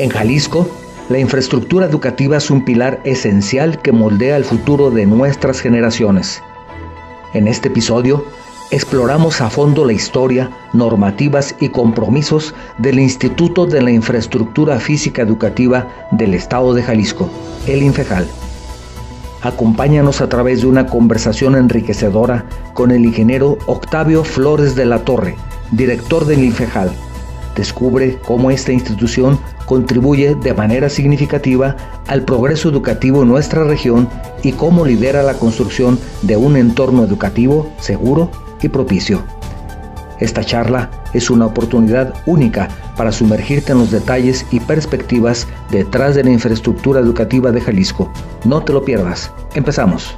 En Jalisco, la infraestructura educativa es un pilar esencial que moldea el futuro de nuestras generaciones. En este episodio, exploramos a fondo la historia, normativas y compromisos del Instituto de la Infraestructura Física Educativa del Estado de Jalisco, el INFEJAL. Acompáñanos a través de una conversación enriquecedora con el ingeniero Octavio Flores de la Torre, director del INFEJAL. Descubre cómo esta institución contribuye de manera significativa al progreso educativo en nuestra región y cómo lidera la construcción de un entorno educativo seguro y propicio. Esta charla es una oportunidad única para sumergirte en los detalles y perspectivas detrás de la infraestructura educativa de Jalisco. No te lo pierdas. Empezamos.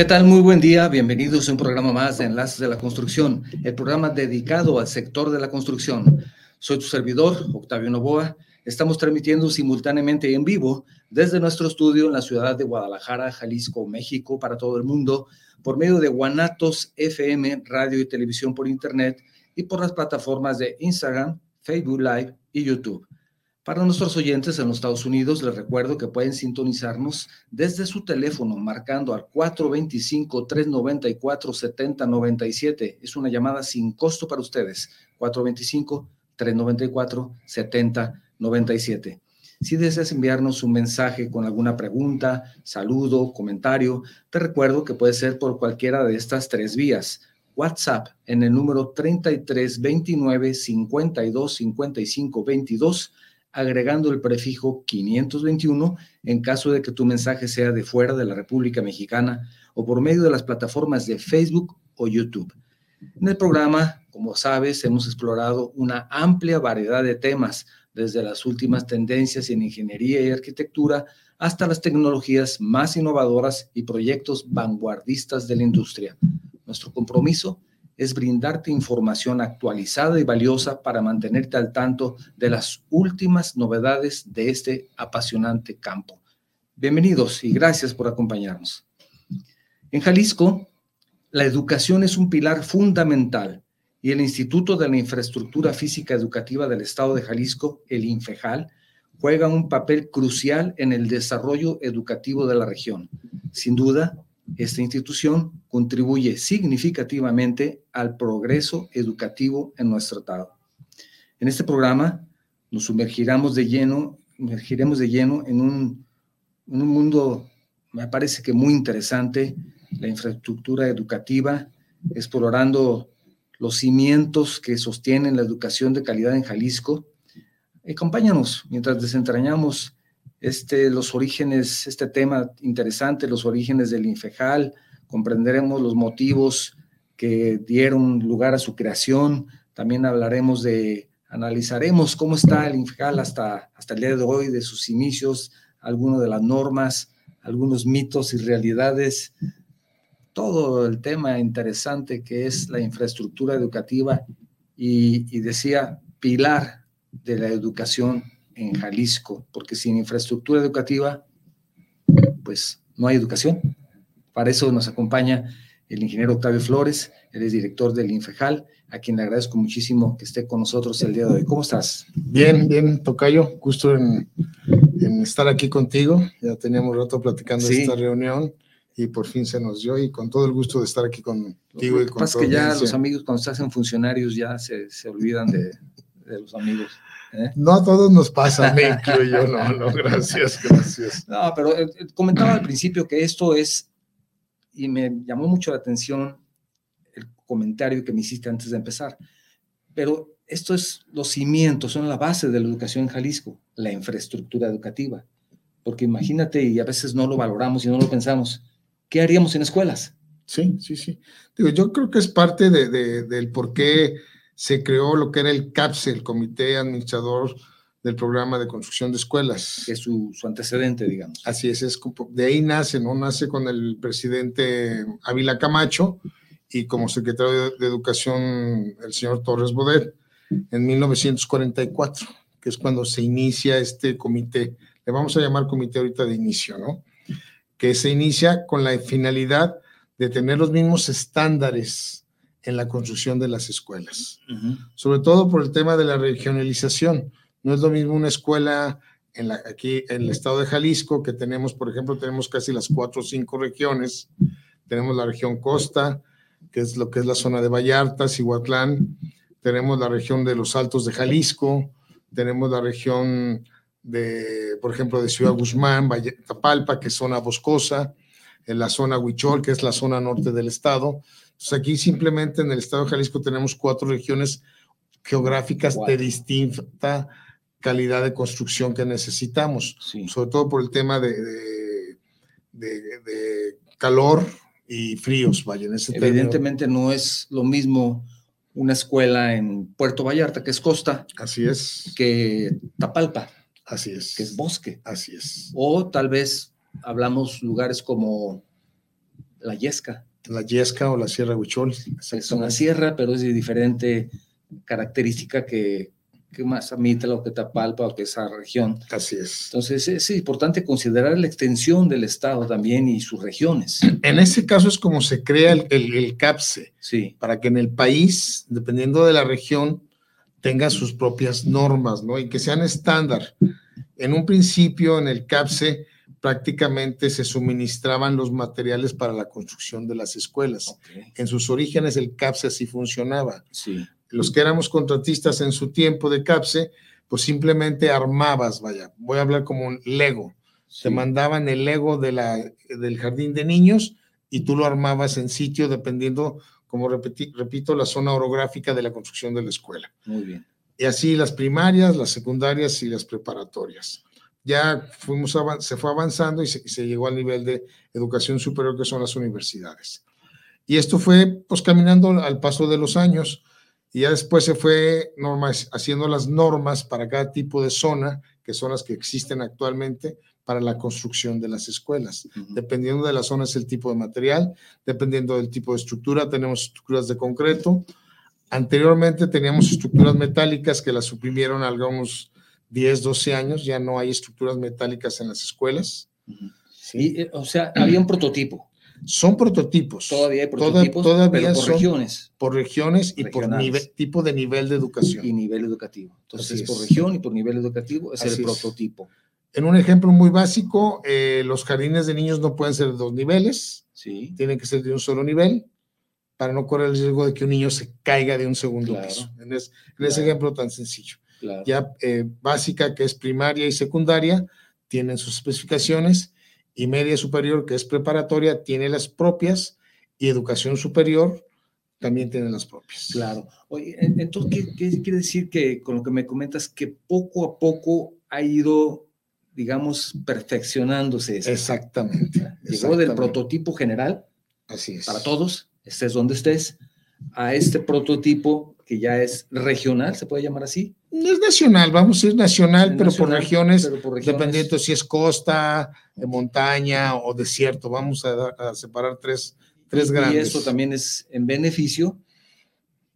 ¿Qué tal? Muy buen día. Bienvenidos a un programa más de Enlaces de la Construcción, el programa dedicado al sector de la construcción. Soy tu servidor, Octavio Novoa. Estamos transmitiendo simultáneamente en vivo desde nuestro estudio en la ciudad de Guadalajara, Jalisco, México, para todo el mundo, por medio de Guanatos FM, radio y televisión por Internet y por las plataformas de Instagram, Facebook Live y YouTube. Para nuestros oyentes en los Estados Unidos, les recuerdo que pueden sintonizarnos desde su teléfono marcando al 425-394-7097. Es una llamada sin costo para ustedes. 425-394-7097. Si deseas enviarnos un mensaje con alguna pregunta, saludo, comentario, te recuerdo que puede ser por cualquiera de estas tres vías. WhatsApp en el número 3329 52 55 22 agregando el prefijo 521 en caso de que tu mensaje sea de fuera de la República Mexicana o por medio de las plataformas de Facebook o YouTube. En el programa, como sabes, hemos explorado una amplia variedad de temas, desde las últimas tendencias en ingeniería y arquitectura hasta las tecnologías más innovadoras y proyectos vanguardistas de la industria. Nuestro compromiso es brindarte información actualizada y valiosa para mantenerte al tanto de las últimas novedades de este apasionante campo. Bienvenidos y gracias por acompañarnos. En Jalisco, la educación es un pilar fundamental y el Instituto de la Infraestructura Física Educativa del Estado de Jalisco, el INFEJAL, juega un papel crucial en el desarrollo educativo de la región. Sin duda, esta institución contribuye significativamente al progreso educativo en nuestro estado. En este programa nos sumergiremos de lleno, sumergiremos de lleno en un, en un mundo, me parece que muy interesante, la infraestructura educativa, explorando los cimientos que sostienen la educación de calidad en Jalisco. Acompáñanos mientras desentrañamos este, los orígenes, este tema interesante, los orígenes del Infejal, comprenderemos los motivos que dieron lugar a su creación, también hablaremos de, analizaremos cómo está el Infejal hasta, hasta el día de hoy, de sus inicios, algunas de las normas, algunos mitos y realidades, todo el tema interesante que es la infraestructura educativa y, y decía, pilar de la educación en Jalisco, porque sin infraestructura educativa, pues no hay educación. Para eso nos acompaña el ingeniero Octavio Flores, él es director del Infejal, a quien le agradezco muchísimo que esté con nosotros el día de hoy. ¿Cómo estás? Bien, bien, Tocayo, gusto en, estar aquí contigo. Ya teníamos rato platicando de esta reunión y por fin se nos dio y con todo el gusto de estar aquí contigo y con pasa que ya los amigos cuando estás en funcionarios ya se, se olvidan de, de los amigos. ¿Eh? No a todos nos pasa, me yo, no, no, gracias, gracias. No, pero eh, eh, comentaba al principio que esto es, y me llamó mucho la atención el comentario que me hiciste antes de empezar, pero esto es los cimientos, son la base de la educación en Jalisco, la infraestructura educativa. Porque imagínate, y a veces no lo valoramos y no lo pensamos, ¿qué haríamos en escuelas? Sí, sí, sí. Digo, yo creo que es parte de, de, del por qué se creó lo que era el CAPSE, el Comité Administrador del Programa de Construcción de Escuelas. Que es su, antecedente, digamos. Así es, es, de ahí nace, ¿no? Nace con el presidente Ávila Camacho y como secretario de, Educación el señor Torres Bodet en 1944, que es cuando se inicia este comité. Le vamos a llamar comité ahorita de inicio, ¿no? Que se inicia con la finalidad de tener los mismos estándares en la construcción de las escuelas, sobre todo por el tema de la regionalización. No es lo mismo una escuela en la, aquí en el estado de Jalisco, que tenemos, por ejemplo, tenemos casi las cuatro o cinco regiones. Tenemos la región costa, que es lo que es la zona de Vallarta, Cihuatlán. Tenemos la región de los Altos de Jalisco. Tenemos la región de, por ejemplo, de Ciudad Guzmán, Tapalpa, que es zona boscosa. En la zona Huichol, que es la zona norte del estado. Entonces, aquí simplemente en el estado de Jalisco tenemos cuatro regiones geográficas de distinta calidad de construcción que necesitamos, sobre todo por el tema de, de, calor y fríos, vaya, en ese Evidentemente no es lo mismo una escuela en Puerto Vallarta, que es costa. Así es. Que Tapalpa. Así es. Que es bosque. Así es. O tal vez hablamos lugares como La Yesca. La Yesca o la Sierra Huichol. Es una sierra, pero es de diferente característica que, que más admite lo que Tapalpa o que esa región. Así es. Entonces es importante considerar la extensión del Estado también y sus regiones. En ese caso es como se crea el, el, CAPSE, sí. para que en el país, dependiendo de la región, tenga sus propias normas, ¿no? Y que sean estándar. En un principio, en el CAPSE, prácticamente se suministraban los materiales para la construcción de las escuelas. En sus orígenes el CAPSE así funcionaba. Sí los que éramos contratistas en su tiempo de CAPSE, pues simplemente armabas, vaya, voy a hablar como un Lego. Te mandaban el Lego de la, del jardín de niños y tú lo armabas en sitio dependiendo, como repito, la zona orográfica de la construcción de la escuela. Muy bien. Y así las primarias, las secundarias y las preparatorias. Ya fuimos, se fue avanzando y se, se llegó al nivel de educación superior que son las universidades. Y esto fue pues caminando al paso de los años y ya después se fue normas, haciendo las normas para cada tipo de zona, que son las que existen actualmente para la construcción de las escuelas. Dependiendo de la zona es el tipo de material, dependiendo del tipo de estructura, tenemos estructuras de concreto. Anteriormente teníamos estructuras metálicas que las suprimieron algunos 10, 12 años, ya no hay estructuras metálicas en las escuelas. Sí, eh, o sea, había un prototipo. Son prototipos. Todavía hay prototipos, todavía por regiones. Por regiones y por nivel, tipo de nivel de educación. Y nivel educativo. Entonces, por región y por nivel educativo es el prototipo. En un ejemplo muy básico, eh, los jardines de niños no pueden ser de dos niveles. Sí. Tienen que ser de un solo nivel para no correr el riesgo de que un niño se caiga de un segundo piso. En, ese ejemplo tan sencillo. Ya eh, básica, que es primaria y secundaria, tienen sus especificaciones y media superior, que es preparatoria, tiene las propias y educación superior también tiene las propias. Claro. Oye, entonces, ¿qué, quiere decir que con lo que me comentas, que poco a poco ha ido, digamos, perfeccionándose? Exactamente. Llegó del prototipo general. Así es. Para todos, estés donde estés, a este prototipo que ya es regional, ¿se puede llamar así? Es nacional, vamos a ir nacional, pero, por regiones, dependiendo si es costa, de montaña o desierto, vamos a, separar tres, tres grandes. Y eso también es en beneficio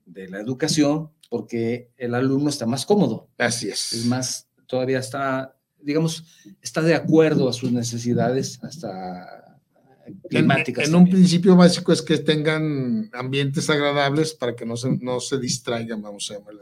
de la educación, porque el alumno está más cómodo. Así es. Es más, todavía está, digamos, está de acuerdo a sus necesidades, hasta en, un principio básico es que tengan ambientes agradables para que no se, no se distraigan, vamos a llamarle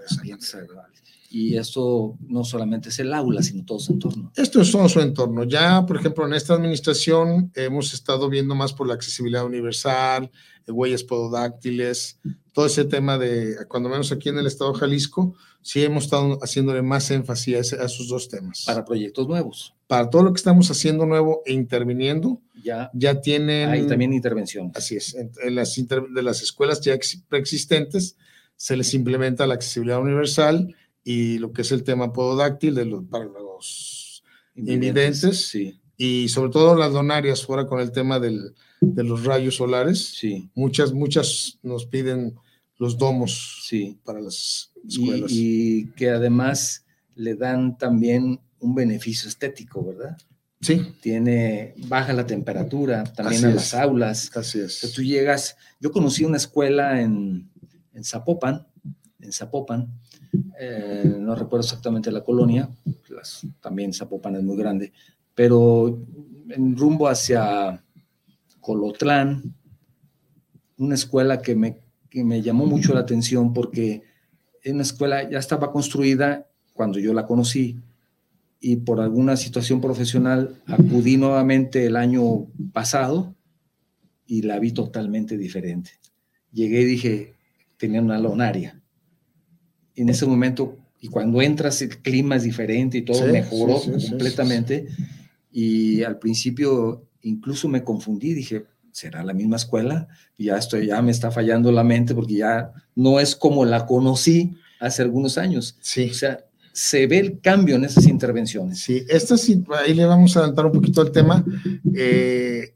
Y esto no solamente es el aula, sino todo su entorno. Esto es todo su entorno. Ya, por ejemplo, en esta administración hemos estado viendo más por la accesibilidad universal, huellas pododáctiles, todo ese tema de, cuando menos aquí en el estado de Jalisco, sí hemos estado haciéndole más énfasis a, esos dos temas. Para proyectos nuevos. Para todo lo que estamos haciendo nuevo e interviniendo, ya, ya tienen... Hay también intervención. Así es. En, las de las escuelas ya preexistentes se les implementa la accesibilidad universal y lo que es el tema pododáctil de los, para los invidentes. Sí. Y sobre todo las donarias, fuera con el tema del, de los rayos solares. Sí. Muchas, muchas nos piden los domos sí. para las escuelas. Y, que además le dan también un beneficio estético, ¿verdad? Sí. Tiene, baja la temperatura también a las aulas. Así es. tú llegas, yo conocí una escuela en, en Zapopan, en Zapopan, eh, no recuerdo exactamente la colonia, también Zapopan es muy grande, pero en rumbo hacia Colotlán, una escuela que me que me llamó mucho la atención porque en la escuela ya estaba construida cuando yo la conocí y por alguna situación profesional acudí nuevamente el año pasado y la vi totalmente diferente. Llegué y dije, tenía una lonaria. en ese momento, y cuando entras, el clima es diferente y todo mejoró completamente. y al principio incluso me confundí, dije, ¿será la misma escuela? Y ya estoy, ya me está fallando la mente porque ya no es como la conocí hace algunos años. Sí. O sea, se ve el cambio en esas intervenciones. Sí, estas, ahí le vamos a adelantar un poquito el tema. Eh,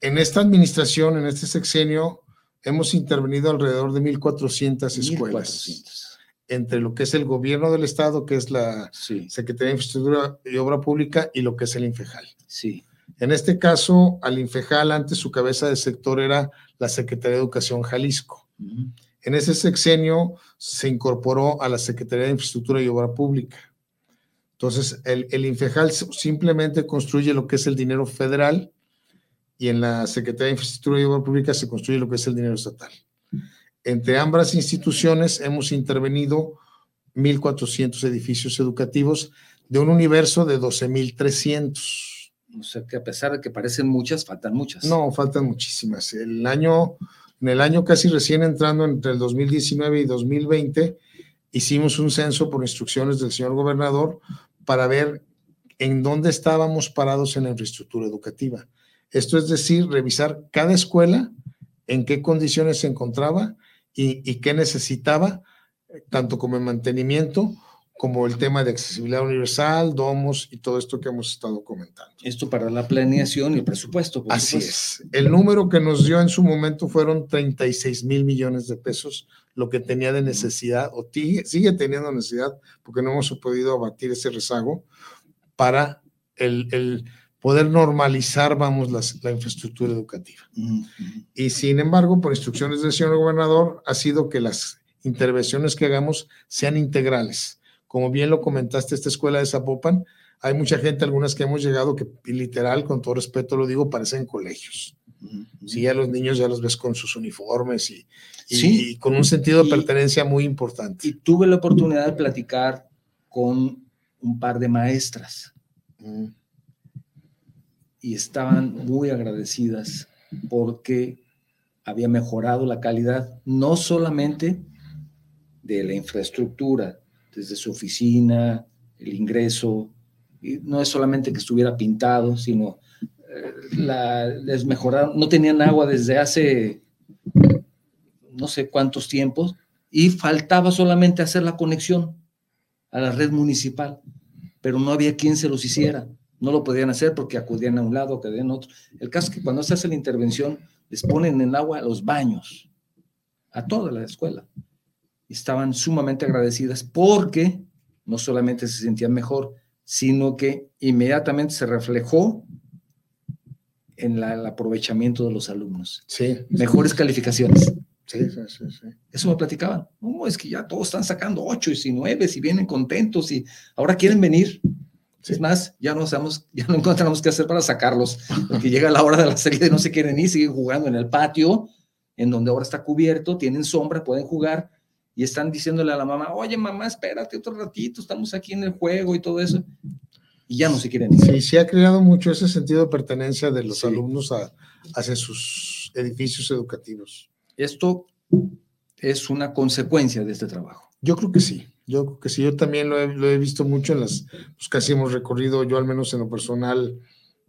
en esta administración, en este sexenio, hemos intervenido alrededor de 1.400 escuelas. Entre lo que es el gobierno del Estado, que es la Secretaría de Infraestructura y Obra Pública, y lo que es el Infejal. Sí. En este caso, al Infejal, antes su cabeza de sector era la Secretaría de Educación Jalisco. En ese sexenio se incorporó a la Secretaría de Infraestructura y Obra Pública. Entonces, el, el Infejal simplemente construye lo que es el dinero federal y en la Secretaría de Infraestructura y Obra Pública se construye lo que es el dinero estatal. Entre ambas instituciones hemos intervenido 1.400 edificios educativos de un universo de 12.300. O sea que a pesar de que parecen muchas, faltan muchas. No, faltan muchísimas. El año, en el año casi recién entrando entre el 2019 y 2020, hicimos un censo por instrucciones del señor gobernador para ver en dónde estábamos parados en la infraestructura educativa. Esto es decir, revisar cada escuela, en qué condiciones se encontraba y, qué necesitaba, tanto como en mantenimiento, como el tema de accesibilidad universal, domos y todo esto que hemos estado comentando. Esto para la planeación y el presupuesto. Así es. El número que nos dio en su momento fueron 36 mil millones de pesos, lo que tenía de necesidad, o sigue teniendo necesidad, porque no hemos podido abatir ese rezago, para el, el poder normalizar, vamos, la infraestructura educativa. Y sin embargo, por instrucciones del señor gobernador, ha sido que las intervenciones que hagamos sean integrales. Como bien lo comentaste, esta escuela de Zapopan, hay mucha gente, algunas que hemos llegado, que literal, con todo respeto lo digo, parecen colegios. Sí, a los niños ya los ves con sus uniformes y, y, con un sentido de pertenencia muy importante. Y tuve la oportunidad de platicar con un par de maestras y estaban muy agradecidas porque había mejorado la calidad no solamente de la infraestructura, desde su oficina, el ingreso, y no es solamente que estuviera pintado, sino eh, les mejoraron, no tenían agua desde hace no sé cuántos tiempos y faltaba solamente hacer la conexión a la red municipal, pero no había quien se los hiciera no lo podían hacer porque acudían a un lado, acudían a otro. El caso es que cuando se hace la intervención, les ponen en agua a los baños, a toda la escuela. Estaban sumamente agradecidas porque no solamente se sentían mejor, sino que inmediatamente se reflejó en el aprovechamiento de los alumnos. Sí. Mejores calificaciones. Sí, sí, sí, sí, Eso me platicaban. No, es que ya todos están sacando ocho y nueve y vienen contentos y ahora quieren venir. Es más, ya no sabemos, ya no encontramos qué hacer para sacarlos, porque llega la hora de la serie de no se quieren ir, siguen jugando en el patio, en donde ahora está cubierto, tienen sombra, pueden jugar, y están diciéndole a la mamá, oye mamá, espérate otro ratito, estamos aquí en el juego y todo eso, y ya no se quieren ir. Sí, sí ha creado mucho ese sentido de pertenencia de los alumnos a, hacia sus edificios educativos. Esto es una consecuencia de este trabajo. Yo creo que sí. Yo creo que sí, yo también lo he, visto mucho en las, pues casi hemos recorrido, yo al menos en lo personal,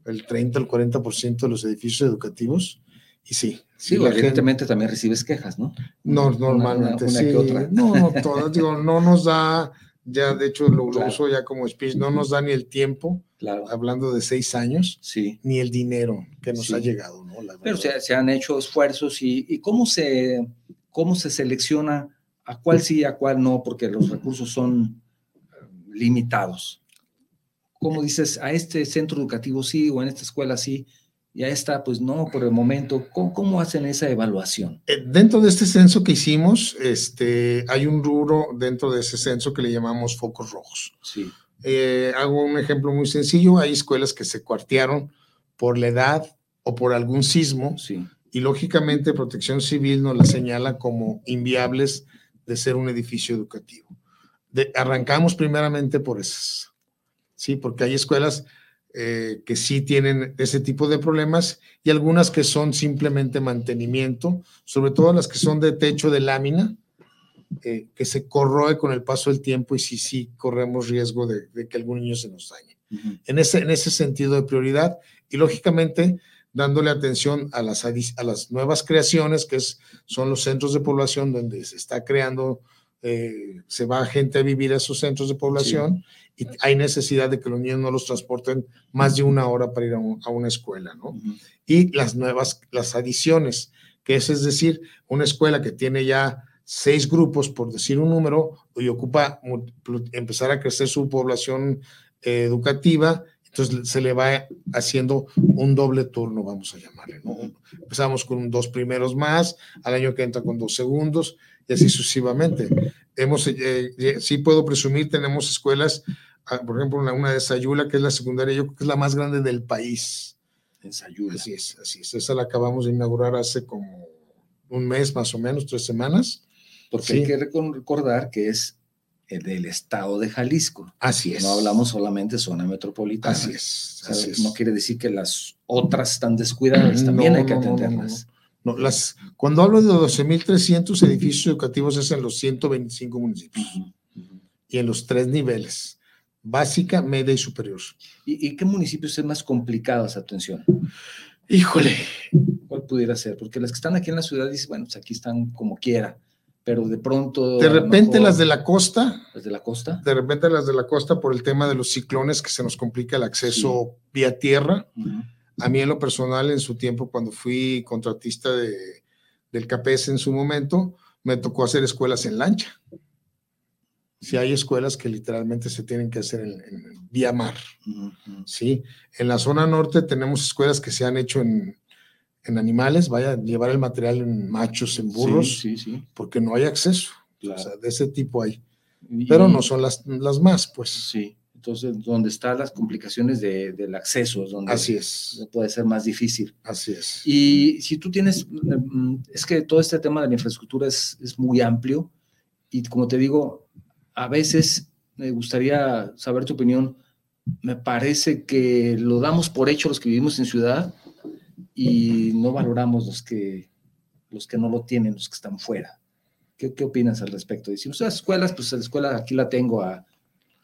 el 30 al 40% de los edificios educativos. Y sí. Sí, evidentemente también recibes quejas, ¿no? No, normalmente sí. No, no, todas, digo, no nos da, ya de hecho lo, uso ya como speech, no nos da ni el tiempo, claro. hablando de seis años, sí. ni el dinero que nos ha llegado, ¿no? Pero se, se, han hecho esfuerzos y, y cómo, se, cómo se selecciona a cuál sí y a cuál no, porque los recursos son eh, limitados. Como dices, a este centro educativo sí o en esta escuela sí, y a esta pues no por el momento. ¿Cómo, hacen esa evaluación? Eh, dentro de este censo que hicimos, este, hay un rubro dentro de ese censo que le llamamos focos rojos. Sí. Eh, hago un ejemplo muy sencillo. Hay escuelas que se cuartearon por la edad o por algún sismo sí y lógicamente Protección Civil nos la señala como inviables de ser un edificio educativo. arrancamos primeramente por esas, ¿sí? Porque hay escuelas eh, que sí tienen ese tipo de problemas y algunas que son simplemente mantenimiento, sobre todo las que son de techo de lámina, eh, que se corroe con el paso del tiempo y sí, sí corremos riesgo de, que algún niño se nos dañe. en, ese, en ese sentido de prioridad y lógicamente dándole atención a las, a las nuevas creaciones, que es, son los centros de población donde se está creando, eh, se va gente a vivir a esos centros de población y hay necesidad de que los niños no los transporten más de una hora para ir a, una escuela, ¿no? Y las nuevas, las adiciones, que es, es decir, una escuela que tiene ya seis grupos, por decir un número, y ocupa empezar a crecer su población eh, educativa, entonces se le va haciendo un doble turno, vamos a llamarle. ¿no? Empezamos con dos primeros más, al año que entra con dos segundos y así sucesivamente. Hemos, eh, eh, sí puedo presumir, tenemos escuelas, ah, por ejemplo, una, una de Sayula, que es la secundaria, yo creo que es la más grande del país. En Sayula. Así es, así es. Esa la acabamos de inaugurar hace como un mes más o menos, tres semanas. Porque hay que recordar que es del estado de Jalisco. Así es. No hablamos solamente zona metropolitana. Así es. No quiere decir que las otras están descuidadas, también hay que atenderlas. No, las, cuando hablo de 12.300 edificios educativos es en los 125 municipios y en los tres niveles, básica, media y superior. ¿Y, qué municipios es más complicado esa atención? Híjole. ¿Cuál pudiera ser? Porque las que están aquí en la ciudad dicen, bueno, pues aquí están como quiera pero de pronto... De repente las de la costa. Las de la costa. De repente las de la costa por el tema de los ciclones que se nos complica el acceso vía tierra. A mí en lo personal, en su tiempo, cuando fui contratista de, del CAPES en su momento, me tocó hacer escuelas en lancha. Si hay escuelas que literalmente se tienen que hacer en, vía mar. Sí. En la zona norte tenemos escuelas que se han hecho en, en animales, vaya, llevar el material en machos, en burros, sí, sí, porque no hay acceso. O sea, de ese tipo hay. Pero no son las, las más, pues. Sí. Entonces, donde están las complicaciones de, del acceso, donde Así es. puede ser más difícil. Así es. Y si tú tienes, mm, es que todo este tema de la infraestructura es, es muy amplio y como te digo, a veces me gustaría saber tu opinión. Me parece que lo damos por hecho los que vivimos en ciudad, y no valoramos los que, los que no lo tienen, los que están fuera. ¿Qué, qué opinas al respecto? Decimos, las escuelas, pues la escuela aquí la tengo a,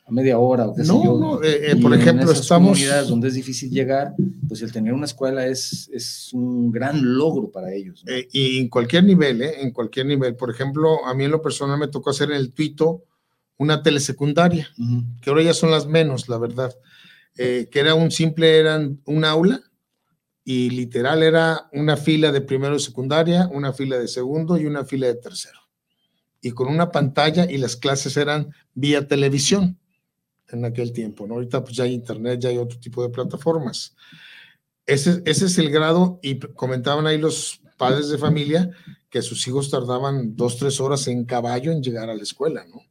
a media hora o qué no, sé yo. No, eh, eh, por ejemplo, estamos... comunidades donde es difícil llegar, pues el tener una escuela es, es un gran logro para ellos. Eh, y en cualquier nivel, ¿eh? En cualquier nivel. Por ejemplo, a mí en lo personal me tocó hacer en el Tuito una telesecundaria, que ahora ya son las menos, la verdad. que era un simple, eran un aula y literal era una fila de primero y secundaria, una fila de segundo y una fila de tercero. Y con una pantalla y las clases eran vía televisión en aquel tiempo, ¿no? Ahorita pues ya hay internet, ya hay otro tipo de plataformas. Ese, ese es el grado y comentaban ahí los padres de familia que sus hijos tardaban dos, tres horas en caballo en llegar a la escuela, ¿no?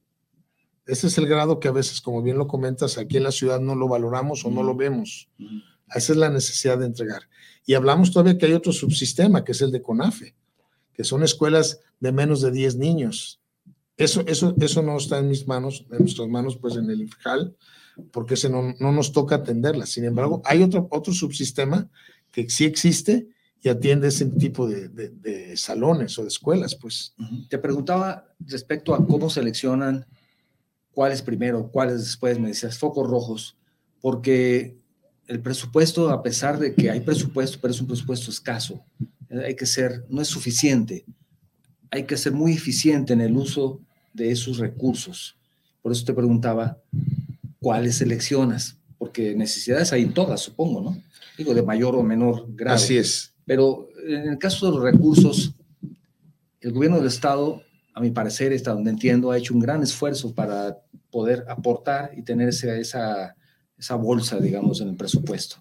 Ese es el grado que a veces, como bien lo comentas, aquí en la ciudad no lo valoramos o no lo vemos. Esa es la necesidad de entregar. Y hablamos todavía que hay otro subsistema, que es el de CONAFE, que son escuelas de menos de 10 niños. Eso, eso, eso no está en mis manos, en nuestras manos, pues en el IFJAL, porque ese no, no nos toca atenderla. Sin embargo, hay otro, otro subsistema que sí existe y atiende ese tipo de, de, salones o de escuelas, pues. Te preguntaba respecto a cómo seleccionan cuáles primero, cuáles después, me decías focos rojos, porque el presupuesto, a pesar de que hay presupuesto, pero es un presupuesto escaso, eh, hay que ser, no es suficiente, hay que ser muy eficiente en el uso de esos recursos. Por eso te preguntaba, ¿cuáles seleccionas? Porque necesidades hay todas, supongo, ¿no? Digo, de mayor o menor grado. Así es. Pero en el caso de los recursos, el gobierno del Estado, a mi parecer, hasta donde entiendo, ha hecho un gran esfuerzo para poder aportar y tener esa esa bolsa, digamos, en el presupuesto.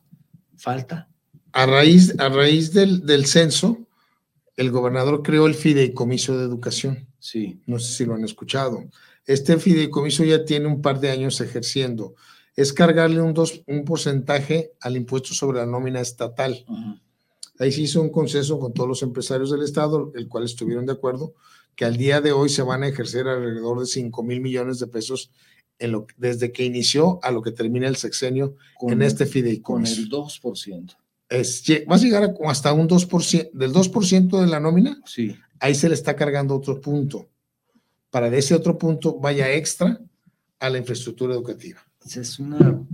¿Falta? A raíz, a raíz del, del censo, el gobernador creó el fideicomiso de educación. Sí. No sé si lo han escuchado. Este fideicomiso ya tiene un par de años ejerciendo. Es cargarle un, dos, un porcentaje al impuesto sobre la nómina estatal. Ahí se hizo un consenso con todos los empresarios del Estado, el cual estuvieron de acuerdo que al día de hoy se van a ejercer alrededor de 5 mil millones de pesos en lo, desde que inició a lo que termina el sexenio Con en este Con fideicomiso. el 2%. Es, lle- va a llegar a hasta un 2%, del 2% de la nómina, Sí. ahí se le está cargando otro punto. Para de ese otro punto vaya extra a la infraestructura educativa. Es un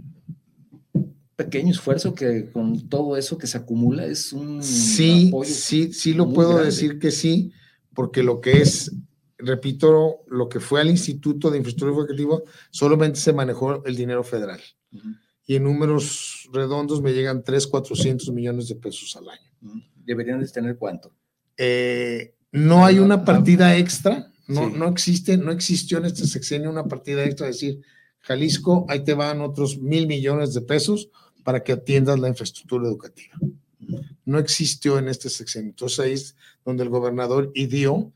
pequeño esfuerzo que con todo eso que se acumula es un Sí, apoyo. sí, sí lo puedo grande. decir que sí, porque lo que es, repito, lo que fue al Instituto de Infraestructura Educativa, solamente se manejó el dinero federal. Ujú, Y en números redondos me llegan 3, 400 millones de pesos al año. ujú. Deberían de tener cuánto. Eh, no hay una partida extra, no, sí. no existe, no existió en este sexenio una partida extra, es decir, Jalisco, ahí te van otros mil millones de pesos para que atiendas la infraestructura educativa. No existió en este sexenio. Entonces ahí es donde el gobernador dio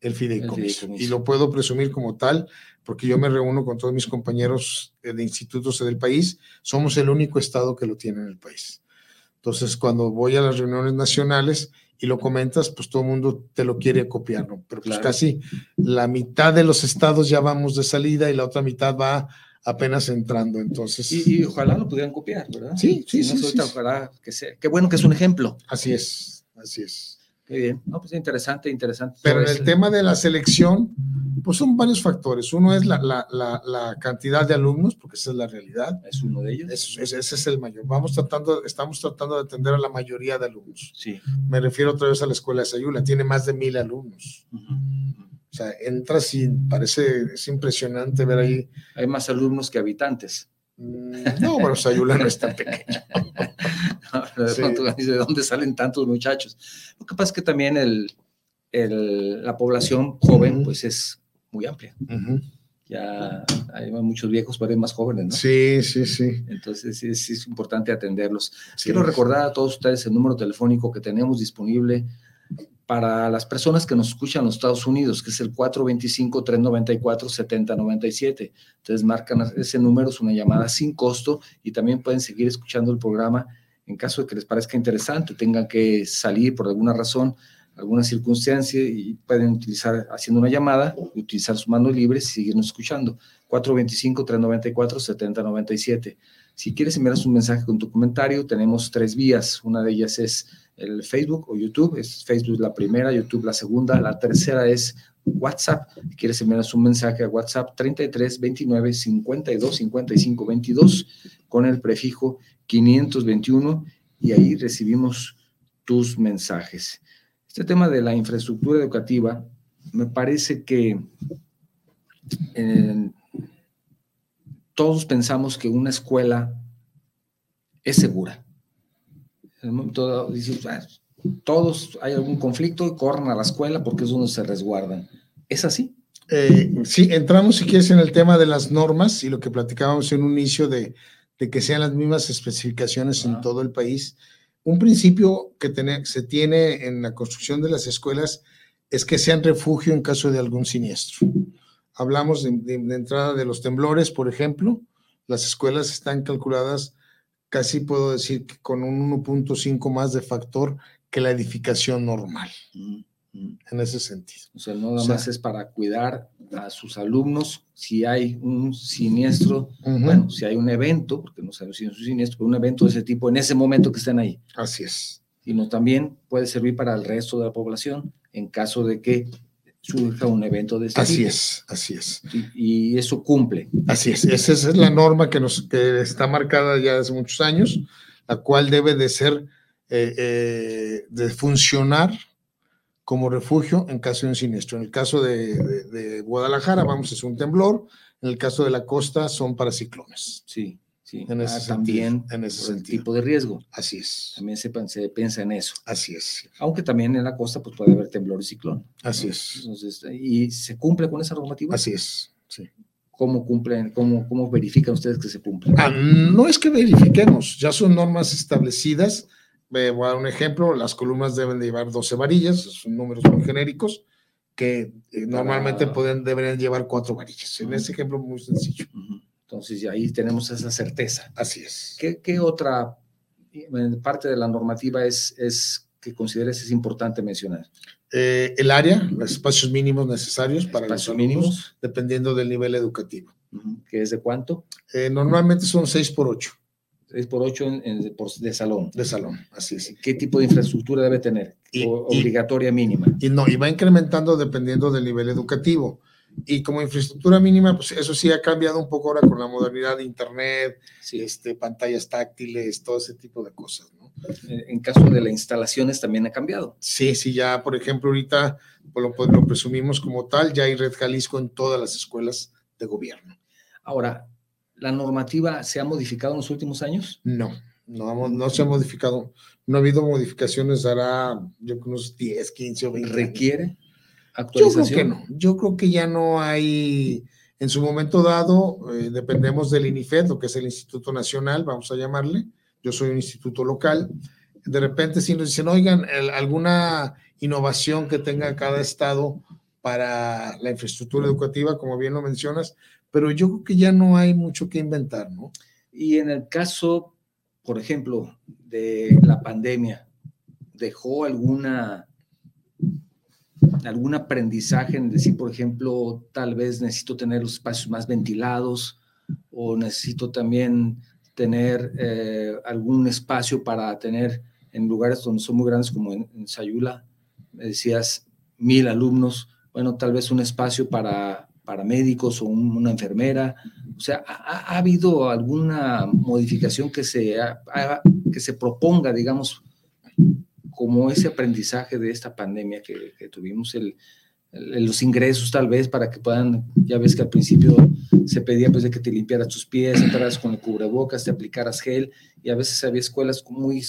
el fideicomiso. fideicomiso. Y lo puedo presumir como tal, porque yo me reúno con todos mis compañeros eh, de institutos del país. Somos el único estado que lo tiene en el país. Entonces, cuando voy a las reuniones nacionales y lo comentas, pues todo el mundo te lo quiere copiar, ¿no? Pero pues Claro. casi la mitad de los estados ya vamos de salida y la otra mitad va apenas entrando. Entonces, Y, y ojalá lo pudieran copiar, ¿verdad? Sí, sí, Si no, sí, ahorita sí. ojalá que sea. Qué bueno que es un ejemplo. así es, así es. Qué bien. No, pues interesante, interesante. Pero en el eso. tema de la selección, pues son varios factores. Uno es la, la- la- la cantidad de alumnos, porque esa es la realidad. es uno de ellos. Ese, es el mayor. Vamos tratando, estamos tratando de atender a la mayoría de alumnos. Sí. Me refiero otra vez a la escuela de Sayula, tiene más de mil alumnos. O sea, entras y parece, es impresionante ver ahí. Hay más alumnos que habitantes. mm, No, bueno, Sayula no es tan pequeño. de, Sí. pronto, ¿de dónde salen tantos muchachos? Lo que pasa es que también el, el- la población joven pues es muy amplia. Ujú. Ya hay muchos viejos, pero hay más jóvenes, ¿no? Sí, sí, sí. Entonces sí es importante atenderlos. sí. Quiero recordar a todos ustedes el número telefónico que tenemos disponible para las personas que nos escuchan en los Estados Unidos, que es el 425-394-7097. Entonces marcan ese número, es una llamada sin costo y también pueden seguir escuchando el programa en caso de que les parezca interesante, tengan que salir por alguna razón, alguna circunstancia y pueden utilizar haciendo una llamada, utilizar su mano libre y seguirnos escuchando. 425-394-7097. Si quieres enviarnos un mensaje con tu comentario, tenemos tres vías. Una de ellas es el Facebook o YouTube. Es Facebook la primera, YouTube la segunda. La tercera es WhatsApp. Quieres enviarnos un mensaje a WhatsApp 33 29 52 55 22 con el prefijo 521 y ahí recibimos tus mensajes. Este tema de la infraestructura educativa me parece que eh, todos pensamos que una escuela es segura. En el momento dado, dices, "Ah, todos hay algún conflicto y corren a la escuela porque es donde se resguardan. ¿Es así? Eh, sí, entramos si quieres en el tema de las normas y lo que platicábamos en un inicio de, de que sean las mismas especificaciones en todo el país. Un principio que tiene- se tiene en la construcción de las escuelas es que sean refugio en caso de algún siniestro. Hablamos de, de- de entrada de los temblores, por ejemplo. Las escuelas están calculadas, casi puedo decir que con un 1.5 más de factor que la edificación normal, en ese sentido. O sea, no nada O sea- más es para cuidar a sus alumnos si hay un siniestro, Ujú. bueno, si hay un evento, porque no sabemos si es un siniestro, pero un evento de ese tipo en ese momento que estén ahí, Así es. sino también puede servir para el resto de la población en caso de que surja un evento de este Así tipo. es, así es. Y, y eso cumple. Así es. Esa es la norma que, nos, que está marcada ya hace muchos años, la cual debe de ser, eh, eh, de funcionar como refugio en caso de un siniestro. En el caso de, de- de Guadalajara, vamos, es un temblor. En el caso de la costa, son para ciclones. Sí, sí. En ese Ah, sentido, también en ese por el tipo de riesgo. Así es. También se, se piensa en eso. Así es. Aunque también en la costa pues, puede haber temblor y ciclón. Así es. Entonces, ¿y se cumple con esa normativa? Así es. Sí. ¿Cómo cumplen, cómo, cómo verifican ustedes que se cumple? Ah, no es que verifiquemos, ya son normas establecidas. Eh, voy a dar un ejemplo, las columnas deben de llevar 12 varillas, son números muy genéricos, que eh, normalmente pueden, deberían llevar cuatro varillas. En ese ejemplo muy sencillo. Entonces, ahí tenemos esa certeza. Así es. ¿Qué, qué otra parte de la normativa es, es que consideres es importante mencionar? Eh, el área, los espacios mínimos necesarios para Espacios los alumnos, mínimos. dependiendo del nivel educativo. ¿Que es de cuánto? Eh, normalmente son 6 por 8 6 por 8 en, en- por- de salón. de salón, así es. ¿Qué tipo de infraestructura debe tener? Y- O- y- obligatoria mínima. Y no, y va incrementando dependiendo del nivel educativo. Y como infraestructura mínima, pues eso sí ha cambiado un poco ahora con la modernidad de internet, Sí. este, pantallas táctiles, todo ese tipo de cosas, ¿no? En en caso de las instalaciones también ha cambiado. Sí, sí, ya, por ejemplo, ahorita pues, lo, pues, lo presumimos como tal, ya hay Red Jalisco en todas las escuelas de gobierno. Ahora, ¿la normativa se ha modificado en los últimos años? No, no, no se ha modificado, no ha habido modificaciones, hará yo creo unos 10, 15 o 20. años. ¿Requiere Yo creo actualización? que no, yo creo que ya no hay, en su momento dado, eh, dependemos del INIFED, lo que es el Instituto Nacional, vamos a llamarle, yo soy un instituto local, de repente si nos dicen, oigan, el- alguna innovación que tenga cada estado para la infraestructura educativa, como bien lo mencionas, pero yo creo que ya no hay mucho que inventar, ¿no? Y en el caso, por ejemplo, de la pandemia, ¿dejó alguna algún aprendizaje en decir, por ejemplo, tal vez necesito tener los espacios más ventilados o necesito también tener eh, algún espacio para tener en lugares donde son muy grandes como en, en Sayula, me decías mil alumnos, bueno, tal vez un espacio para, para médicos o un- una enfermera. O sea, ¿ha, ha- ha habido alguna modificación que se, que se proponga, digamos, como ese aprendizaje de esta pandemia que, tuvimos, el, los ingresos tal vez para que puedan, ya ves que al principio se pedía pues que te limpiaras tus pies, entraras con el cubrebocas, te aplicaras gel y a veces había escuelas muy,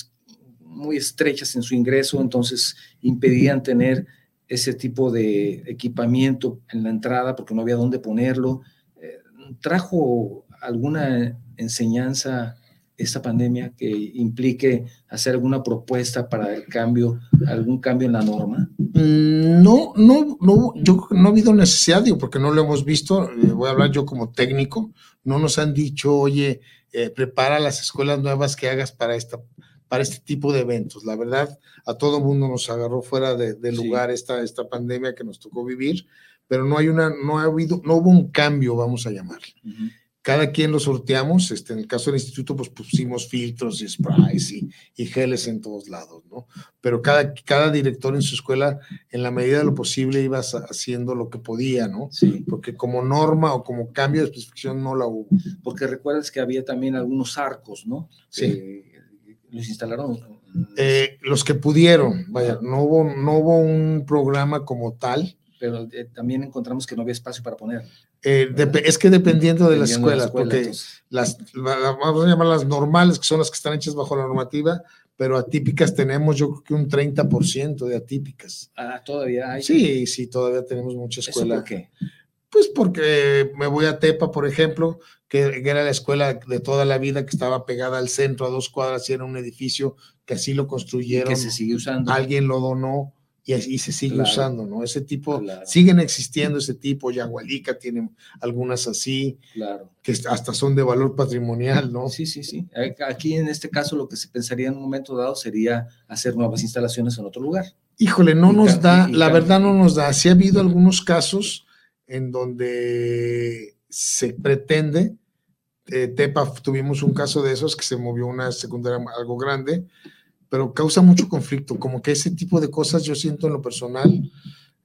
muy estrechas en su ingreso, entonces impedían tener ese tipo de equipamiento en la entrada porque no había dónde ponerlo. Eh, ¿Trajo alguna enseñanza esta pandemia que implique hacer alguna propuesta para el cambio, algún cambio en la norma? Mm, No, no, no, yo no ha habido necesidad, digo, porque no lo hemos visto, eh, voy a hablar yo como técnico, no nos han dicho, oye, eh, prepara las escuelas nuevas que hagas para esta para este tipo de eventos. La verdad, a todo mundo nos agarró fuera de, de Sí. lugar esta, esta pandemia que nos tocó vivir, pero no hay una, no ha habido, no hubo un cambio, vamos a llamarle. Cada quien lo sorteamos, este, en el caso del instituto, pues pusimos filtros y sprays y, y geles en todos lados, ¿no? Pero cada, cada director en su escuela, en la medida de lo posible, iba haciendo lo que podía, ¿no? Sí, Porque como norma o como cambio de especificación no la hubo. porque recuerdas que había también algunos arcos, ¿no? Sí. Que los instalaron. Eh, los que pudieron, vaya, no hubo, no hubo un programa como tal. pero eh, también encontramos que no había espacio para poner. Eh, es que dependiendo de las Dependiendo de la escuela, porque entonces, las, la- la- vamos a llamarlas normales, que son las que están hechas bajo la normativa, pero atípicas tenemos yo creo que un 30% de atípicas. ah, todavía hay. Sí, sí, todavía tenemos mucha ¿Eso escuela. por qué? Pues porque me voy a Tepa, por ejemplo, que, que era la escuela de toda la vida que estaba pegada al centro a dos cuadras y era un edificio que así lo Y construyeron, que se sigue usando. alguien lo donó y, así se sigue Claro. usando, ¿no? Ese tipo, Claro. siguen existiendo ese tipo, Yagualica tiene algunas así, Claro. que hasta son de valor patrimonial, ¿no? Sí, sí, sí. Aquí en este caso lo que se pensaría en un momento dado sería hacer nuevas instalaciones en otro lugar. Híjole, no Y nos da, y la verdad no nos da. Sí ha habido algunos casos en donde se pretende, eh, Tepa tuvimos un caso de esos que se movió una secundaria algo grande, pero causa mucho conflicto, como que ese tipo de cosas yo siento en lo personal,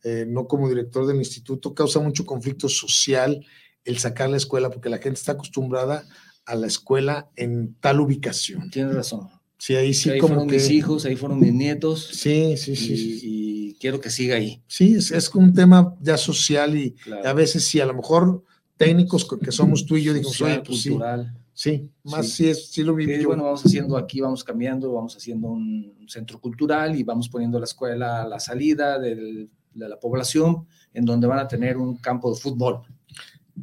eh, no como director del instituto, causa mucho conflicto social el sacar la escuela, porque la gente está acostumbrada a la escuela en tal ubicación. Tienes razón. Sí, ahí sí ahí como fueron que... mis hijos, ahí fueron mis nietos. Sí, sí, y, sí. sí. y quiero que siga ahí. Sí, es, es un tema ya social y Claro. a veces sí, a lo mejor técnicos co- que somos tú y yo, digo, Social, oye, pues sí, cultural. sí, más Sí. sí, es, sí lo viví yo. bueno, vamos haciendo aquí, vamos cambiando, vamos haciendo un centro cultural y vamos poniendo la escuela a la salida del- de la población, en donde van a tener un campo de fútbol.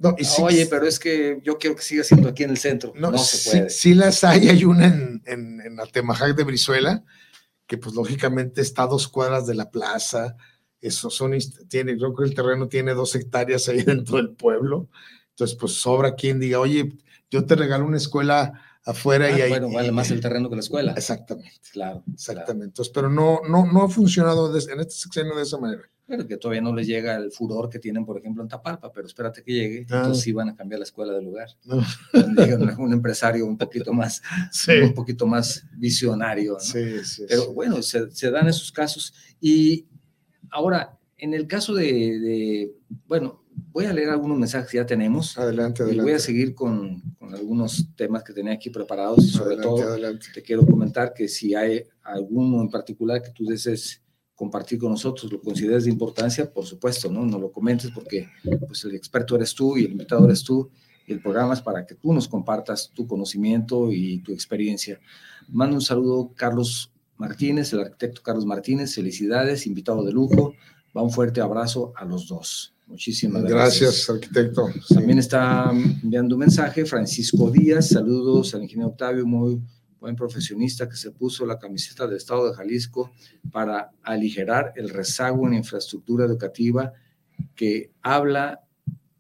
No, y sí- Oye, pero es que yo quiero que siga siendo aquí en el centro. no, No, se puede. sí las hay, hay una en, en, en Atemajac de Brizuela, que pues lógicamente está a dos cuadras de la plaza, eso son, tiene, creo que el terreno tiene dos hectáreas ahí dentro del pueblo, entonces pues sobra quien diga, oye, yo te regalo una escuela afuera y Ah, ahí. bueno, vale más el terreno que la escuela. Exactamente, Claro. exactamente. Entonces, pero no, no, no ha funcionado en este sexenio de esa manera. Claro que todavía no les llega el furor que tienen, por ejemplo, en Tapalpa, pero espérate que llegue, Ah. entonces sí van a cambiar la escuela de lugar. No. Un, empresario un poquito más, Sí, un poquito más visionario. ¿no? sí, sí. Pero bueno, se, se dan esos casos. Y ahora, en el caso de, de- bueno, voy a leer algunos mensajes que ya tenemos Adelante, y adelante. voy a seguir con, con algunos temas que tenía aquí preparados y sobre adelante, todo adelante. te quiero comentar que si hay alguno en particular que tú desees compartir con nosotros, lo consideres de importancia, por supuesto, ¿no? No lo comentes porque pues el experto eres tú y el invitado eres tú y el programa es para que tú nos compartas tu conocimiento y tu experiencia. Mando un saludo Carlos Martínez, el arquitecto Carlos Martínez, felicidades, invitado de lujo. Va un fuerte abrazo a los dos. Muchísimas gracias. Gracias, arquitecto. Sí. También está enviando un mensaje Francisco Díaz, saludos al ingeniero Octavio, muy buen profesionista que se puso la camiseta del Estado de Jalisco para aligerar el rezago en infraestructura educativa que habla,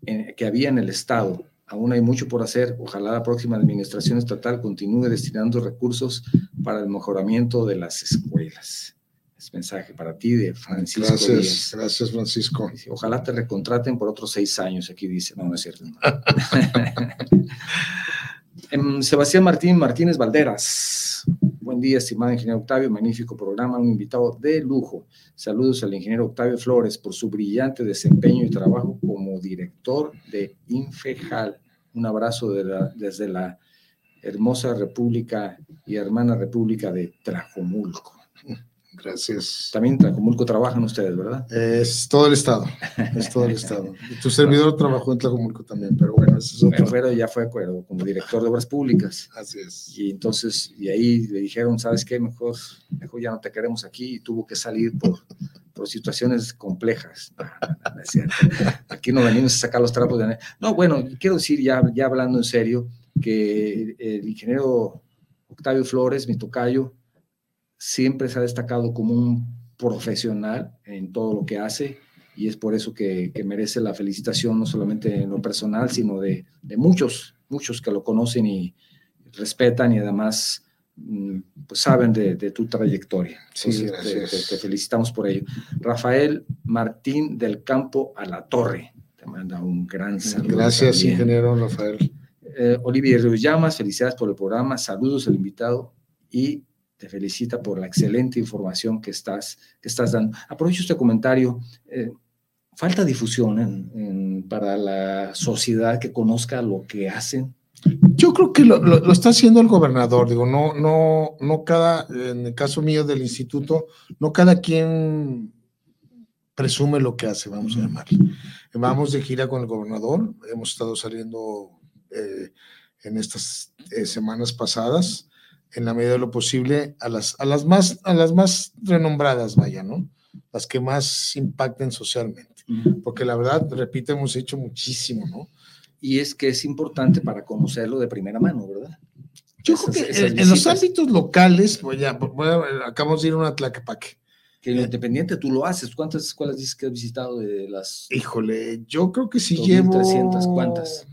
en- que había en el Estado. Aún hay mucho por hacer. Ojalá la próxima administración estatal continúe destinando recursos para el mejoramiento de las escuelas. Es mensaje para ti de Francisco Díaz. Gracias, gracias, Francisco. Ojalá te recontraten por otros seis años, aquí dice. No, no es cierto. Em, Sebastián Martín Martínez Valderas. Buen día, estimado ingeniero Octavio. Magnífico programa, un invitado de lujo. Saludos al ingeniero Octavio Flores por su brillante desempeño y trabajo como director de Infejal. Un abrazo de la- desde la hermosa República y hermana República de Trajomulco. Gracias. También en Trajomulco trabajan ustedes, ¿verdad? Es todo el estado, es todo el estado. Y tu servidor trabajó en Tlajomulco también, pero bueno, eso es otro. Pero, pero ya fue como director de obras públicas. Así es. Y entonces, y ahí le dijeron, ¿sabes qué? Mejor, mejor ya no te queremos aquí y tuvo que salir por, por situaciones complejas. No, no, no es cierto. Aquí no venimos a sacar los trapos de... No, bueno, quiero decir ya, ya hablando en serio que el ingeniero Octavio Flores, mi tocayo, siempre se ha destacado como un profesional en todo lo que hace y es por eso que, que merece la felicitación, no solamente en lo personal, sino de, de muchos, muchos que lo conocen y respetan y además mm, pues saben de, de tu trayectoria. Sí, Entonces, te- gracias. te, te felicitamos por ello. Rafael Martín del Campo a la Torre, te manda un gran saludo. Gracias, también. ingeniero Rafael. Eh, Olivier Llamas, felicidades por el programa, saludos al invitado y te felicita por la excelente información que estás, que estás dando. Aprovecho este comentario. eh, falta difusión en- en- para la sociedad que conozca lo que hacen. Yo creo que lo, lo- lo está haciendo el gobernador, digo, no, no, no cada, en el caso mío del instituto, no cada quien presume lo que hace, vamos a llamarle. Vamos de gira con el gobernador, hemos estado saliendo eh, en estas eh, semanas pasadas, en la medida de lo posible, a las, a las más, a las más renombradas, vaya, ¿no? Las que más impacten socialmente. Porque la verdad, repito, hemos hecho muchísimo, ¿no? Y es que es importante para conocerlo de primera mano, ¿verdad? Yo Esas- creo que esas en, en los ámbitos locales, pues ya, voy a- acabamos de ir a una Tlaquepaque. Que lo independiente tú lo haces. ¿Cuántas escuelas dices que has visitado de las Híjole, yo creo que sí 2.300, llevo. ¿cuántas?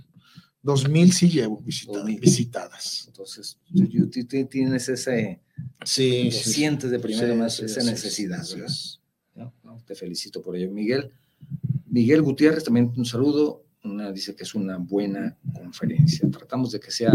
2000 sí llevo visita- 2000. visitadas. Entonces, tú, tú- tú tienes ese, Sí, lo sientes de primera Sí, mano sí, esa necesidad, así ¿verdad? es. ¿no? ¿no? Te felicito por ello. Miguel, Miguel Gutiérrez, también un saludo. Una, dice que es una buena conferencia. Tratamos de que sea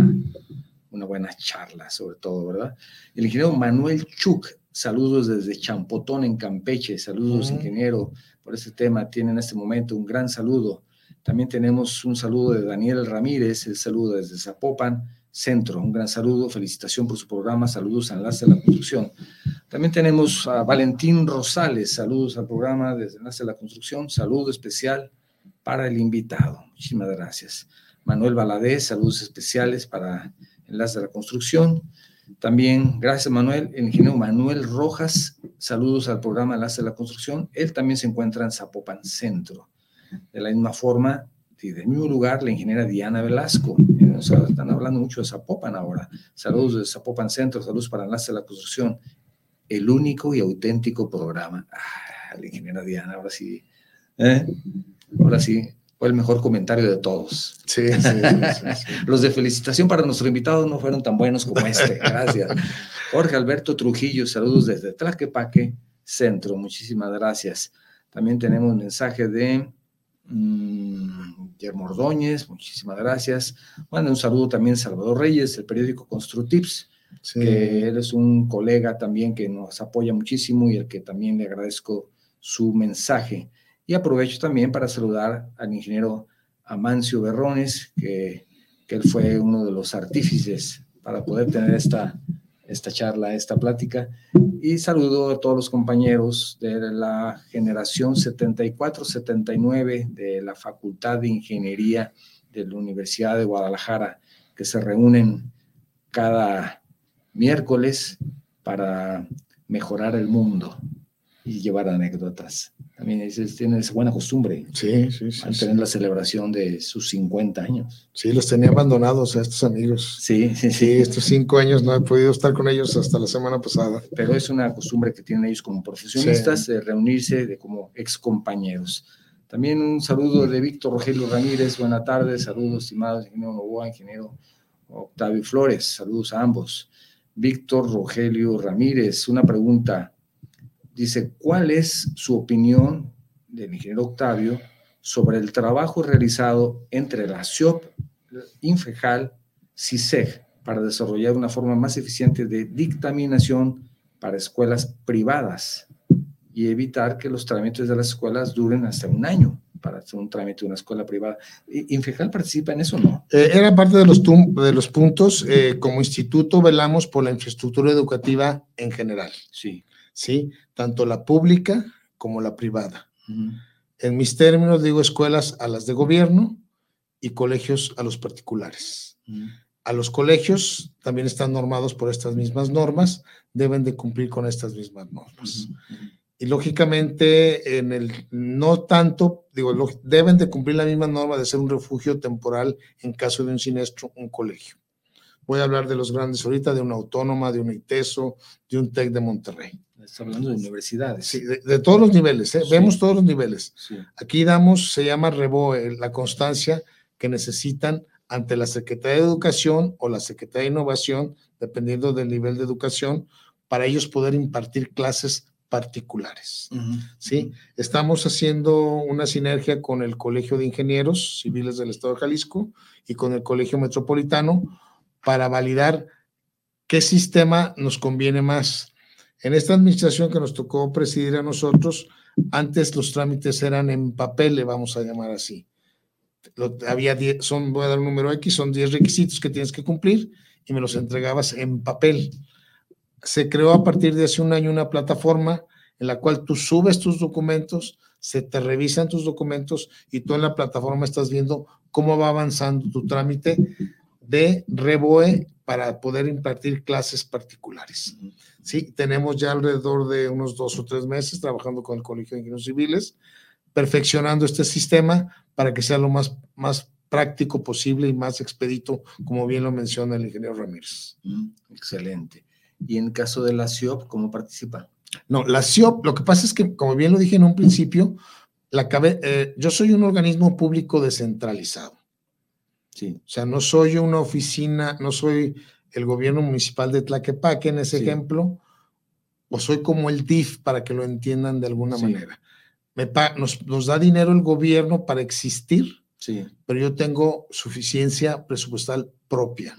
una buena charla, sobre todo, ¿verdad? El ingeniero Manuel Chuk, saludos desde Champotón, en Campeche. Saludos, ingeniero, por este tema. Tiene en este momento un gran saludo. También tenemos un saludo de Daniel Ramírez, el saludo desde Zapopan, Centro. Un gran saludo, felicitación por su programa. Saludos a Enlace de la Construcción. También tenemos a Valentín Rosales, saludos al programa desde Enlace de la Construcción, saludo especial para el invitado. Muchísimas gracias. Manuel Valadez, saludos especiales para Enlace de la Construcción. También, gracias Manuel, el ingeniero Manuel Rojas, saludos al programa Enlace de la Construcción. Él también se encuentra en Zapopan Centro. De la misma forma, y del mismo lugar, la ingeniera Diana Velasco. Eh, o sea, están hablando mucho de Zapopan ahora. Saludos de Zapopan Centro, saludos para Enlace de la Construcción el único y auténtico programa. Ah, la ingeniera Diana, ahora sí. ¿eh? Ahora sí, fue el mejor comentario de todos. Sí, sí, sí, Los de felicitación para nuestro invitado no fueron tan buenos como este. Gracias. Jorge Alberto Trujillo, saludos desde Tlaquepaque Centro. Muchísimas gracias. También tenemos un mensaje de Guillermo Ordóñez, muchísimas gracias. Bueno, un saludo también Salvador Reyes, del periódico Construtips, que él es un colega también que nos apoya muchísimo y el que también le agradezco su mensaje. Y aprovecho también para saludar al ingeniero Amancio Berrones, que, que él fue uno de los artífices para poder tener esta, esta charla, esta plática. Y saludo a todos los compañeros de la generación 74-79 de la Facultad de Ingeniería de la Universidad de Guadalajara, que se reúnen cada miércoles para mejorar el mundo y llevar anécdotas. También tienen esa buena costumbre. Sí, sí, sí. Tener la celebración de sus 50 años. Sí, los tenía abandonados a estos amigos. Sí, sí, sí. estos cinco años no he podido estar con ellos hasta la semana pasada. Pero es una costumbre que tienen ellos como profesionistas de reunirse de como ex compañeros. También un saludo de Víctor Rogelio Ramírez. Buenas tardes. Saludos, estimados ingeniero Novoa, ingeniero Octavio Flores. Saludos a ambos. Víctor Rogelio Ramírez, una pregunta dice, ¿cuál es su opinión del ingeniero Octavio sobre el trabajo realizado entre la CIOP, Infejal, CISEG, para desarrollar una forma más eficiente de dictaminación para escuelas privadas y evitar que los trámites de las escuelas duren hasta un año para hacer un trámite de una escuela privada. ¿Infejal participa en eso o no? Eh, era parte de los, de los puntos. Eh, como instituto velamos por la infraestructura educativa en general. Sí. ¿Sí? Tanto la pública como la privada. En mis términos digo escuelas a las de gobierno y colegios a los particulares. A los colegios también están normados por estas mismas normas, deben de cumplir con estas mismas normas. Y lógicamente, en el no tanto, digo, deben de cumplir la misma norma de ser un refugio temporal en caso de un siniestro, un colegio. Voy a hablar de los grandes ahorita, de una autónoma, de un ITESO, de un TEC de Monterrey. Está hablando de universidades. Sí, de, todos los niveles, ¿eh? vemos todos los niveles. Aquí damos, se llama REBOE, la constancia que necesitan ante la Secretaría de Educación o la Secretaría de Innovación, dependiendo del nivel de educación, para ellos poder impartir clases particulares. ¿sí? Estamos haciendo una sinergia con el Colegio de Ingenieros Civiles del Estado de Jalisco y con el Colegio Metropolitano para validar qué sistema nos conviene más. En esta administración que nos tocó presidir a nosotros, antes los trámites eran en papel, le vamos a llamar así. había son, voy a dar un número X, son 10 requisitos que tienes que cumplir y me los entregabas en papel. Se creó a partir de hace un año una plataforma en la cual tú subes tus documentos, se te revisan tus documentos y tú en la plataforma estás viendo cómo va avanzando tu trámite de REBOE para poder impartir clases particulares. Sí, tenemos ya alrededor de unos dos o tres meses trabajando con el Colegio de Ingenieros Civiles, perfeccionando este sistema para que sea lo más, más práctico posible y más expedito, como bien lo menciona el ingeniero Ramírez. excelente. ¿Y en caso de la CIOP, cómo participa? No, la CIOP, lo que pasa es que, como bien lo dije en un principio, la eh, yo soy un organismo público descentralizado. Sí. O sea, no soy una oficina, no soy el gobierno municipal de Tlaquepaque en ese ejemplo, o soy como el DIF para que lo entiendan de alguna manera. Me nos, da dinero el gobierno para existir, sí. pero yo tengo suficiencia presupuestal propia.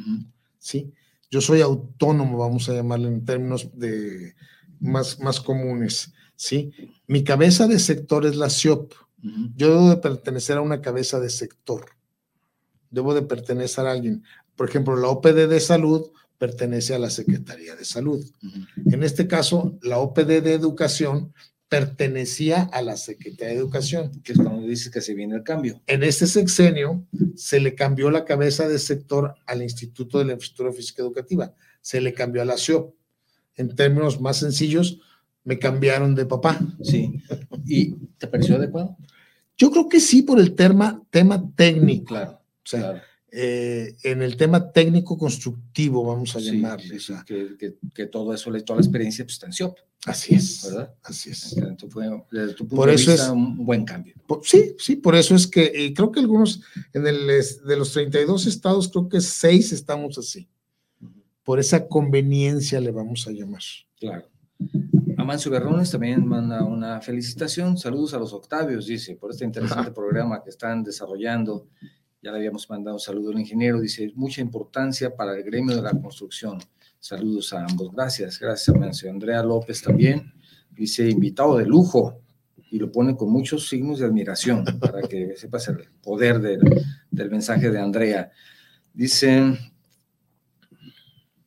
¿sí? Yo soy autónomo, vamos a llamarle en términos de más, más comunes. ¿sí? Mi cabeza de sector es la CIOP. Yo debo de pertenecer a una cabeza de sector. Debo de pertenecer a alguien. Por ejemplo, la OPD de salud pertenece a la Secretaría de Salud. En este caso, la OPD de Educación pertenecía a la Secretaría de Educación. Que es cuando dice que se viene el cambio. En este sexenio se le cambió la cabeza de sector al Instituto de la Infraestructura Física Educativa, se le cambió a la CIOP. En términos más sencillos, me cambiaron de papá. Sí. ¿Y te pareció adecuado? Yo creo que sí, por el tema, tema técnico. Claro. O sea, claro. Eh, en el tema técnico constructivo, vamos a llamarle. que, todo eso, toda la experiencia pues, está en Así es. ¿Verdad? Así es. Entonces fue, desde tu punto Por de eso vista, es- un buen cambio. Por- sí, sí, por eso es que y creo que algunos, en el, de los 32 estados, creo que seis estamos así. Por esa conveniencia le vamos a llamar. Claro. Amancio Berrones también manda una felicitación. Saludos a los Octavios, dice, por este interesante programa que están desarrollando. Ya le habíamos mandado un saludo al ingeniero. Dice, mucha importancia para el gremio de la construcción. Saludos a ambos. Gracias, gracias, Amancio. Andrea López también dice, invitado de lujo. Y lo pone con muchos signos de admiración para que sepas el poder del, del mensaje de Andrea. Dice,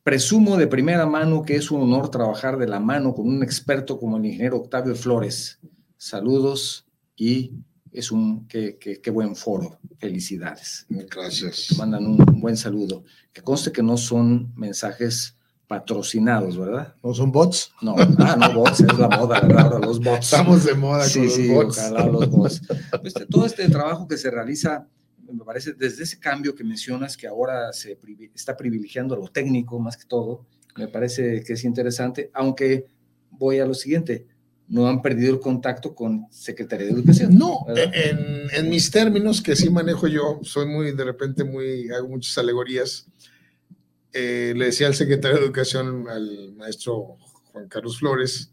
Presumo de primera mano que es un honor trabajar de la mano con un experto como el ingeniero Octavio Flores. Saludos y es un qué, qué- qué buen foro. Felicidades. Gracias. Te mandan un, un buen saludo. Que conste que no son mensajes patrocinados, ¿verdad? ¿No son bots? No, ah, no, bots, es la moda, ¿verdad? Ahora los bots. Estamos de moda Sí, con los sí, bots. ojalá los bots. Pues, todo este trabajo que se realiza, me parece, desde ese cambio que mencionas, que ahora se está privilegiando lo técnico más que todo, me parece que es interesante, aunque voy a lo siguiente, no han perdido el contacto con Secretaría de Educación. No, ¿verdad? en, en mis términos que sí manejo yo, soy muy, de repente, muy, hago muchas alegorías. Eh, le decía al secretario de Educación, al maestro Juan Carlos Flores,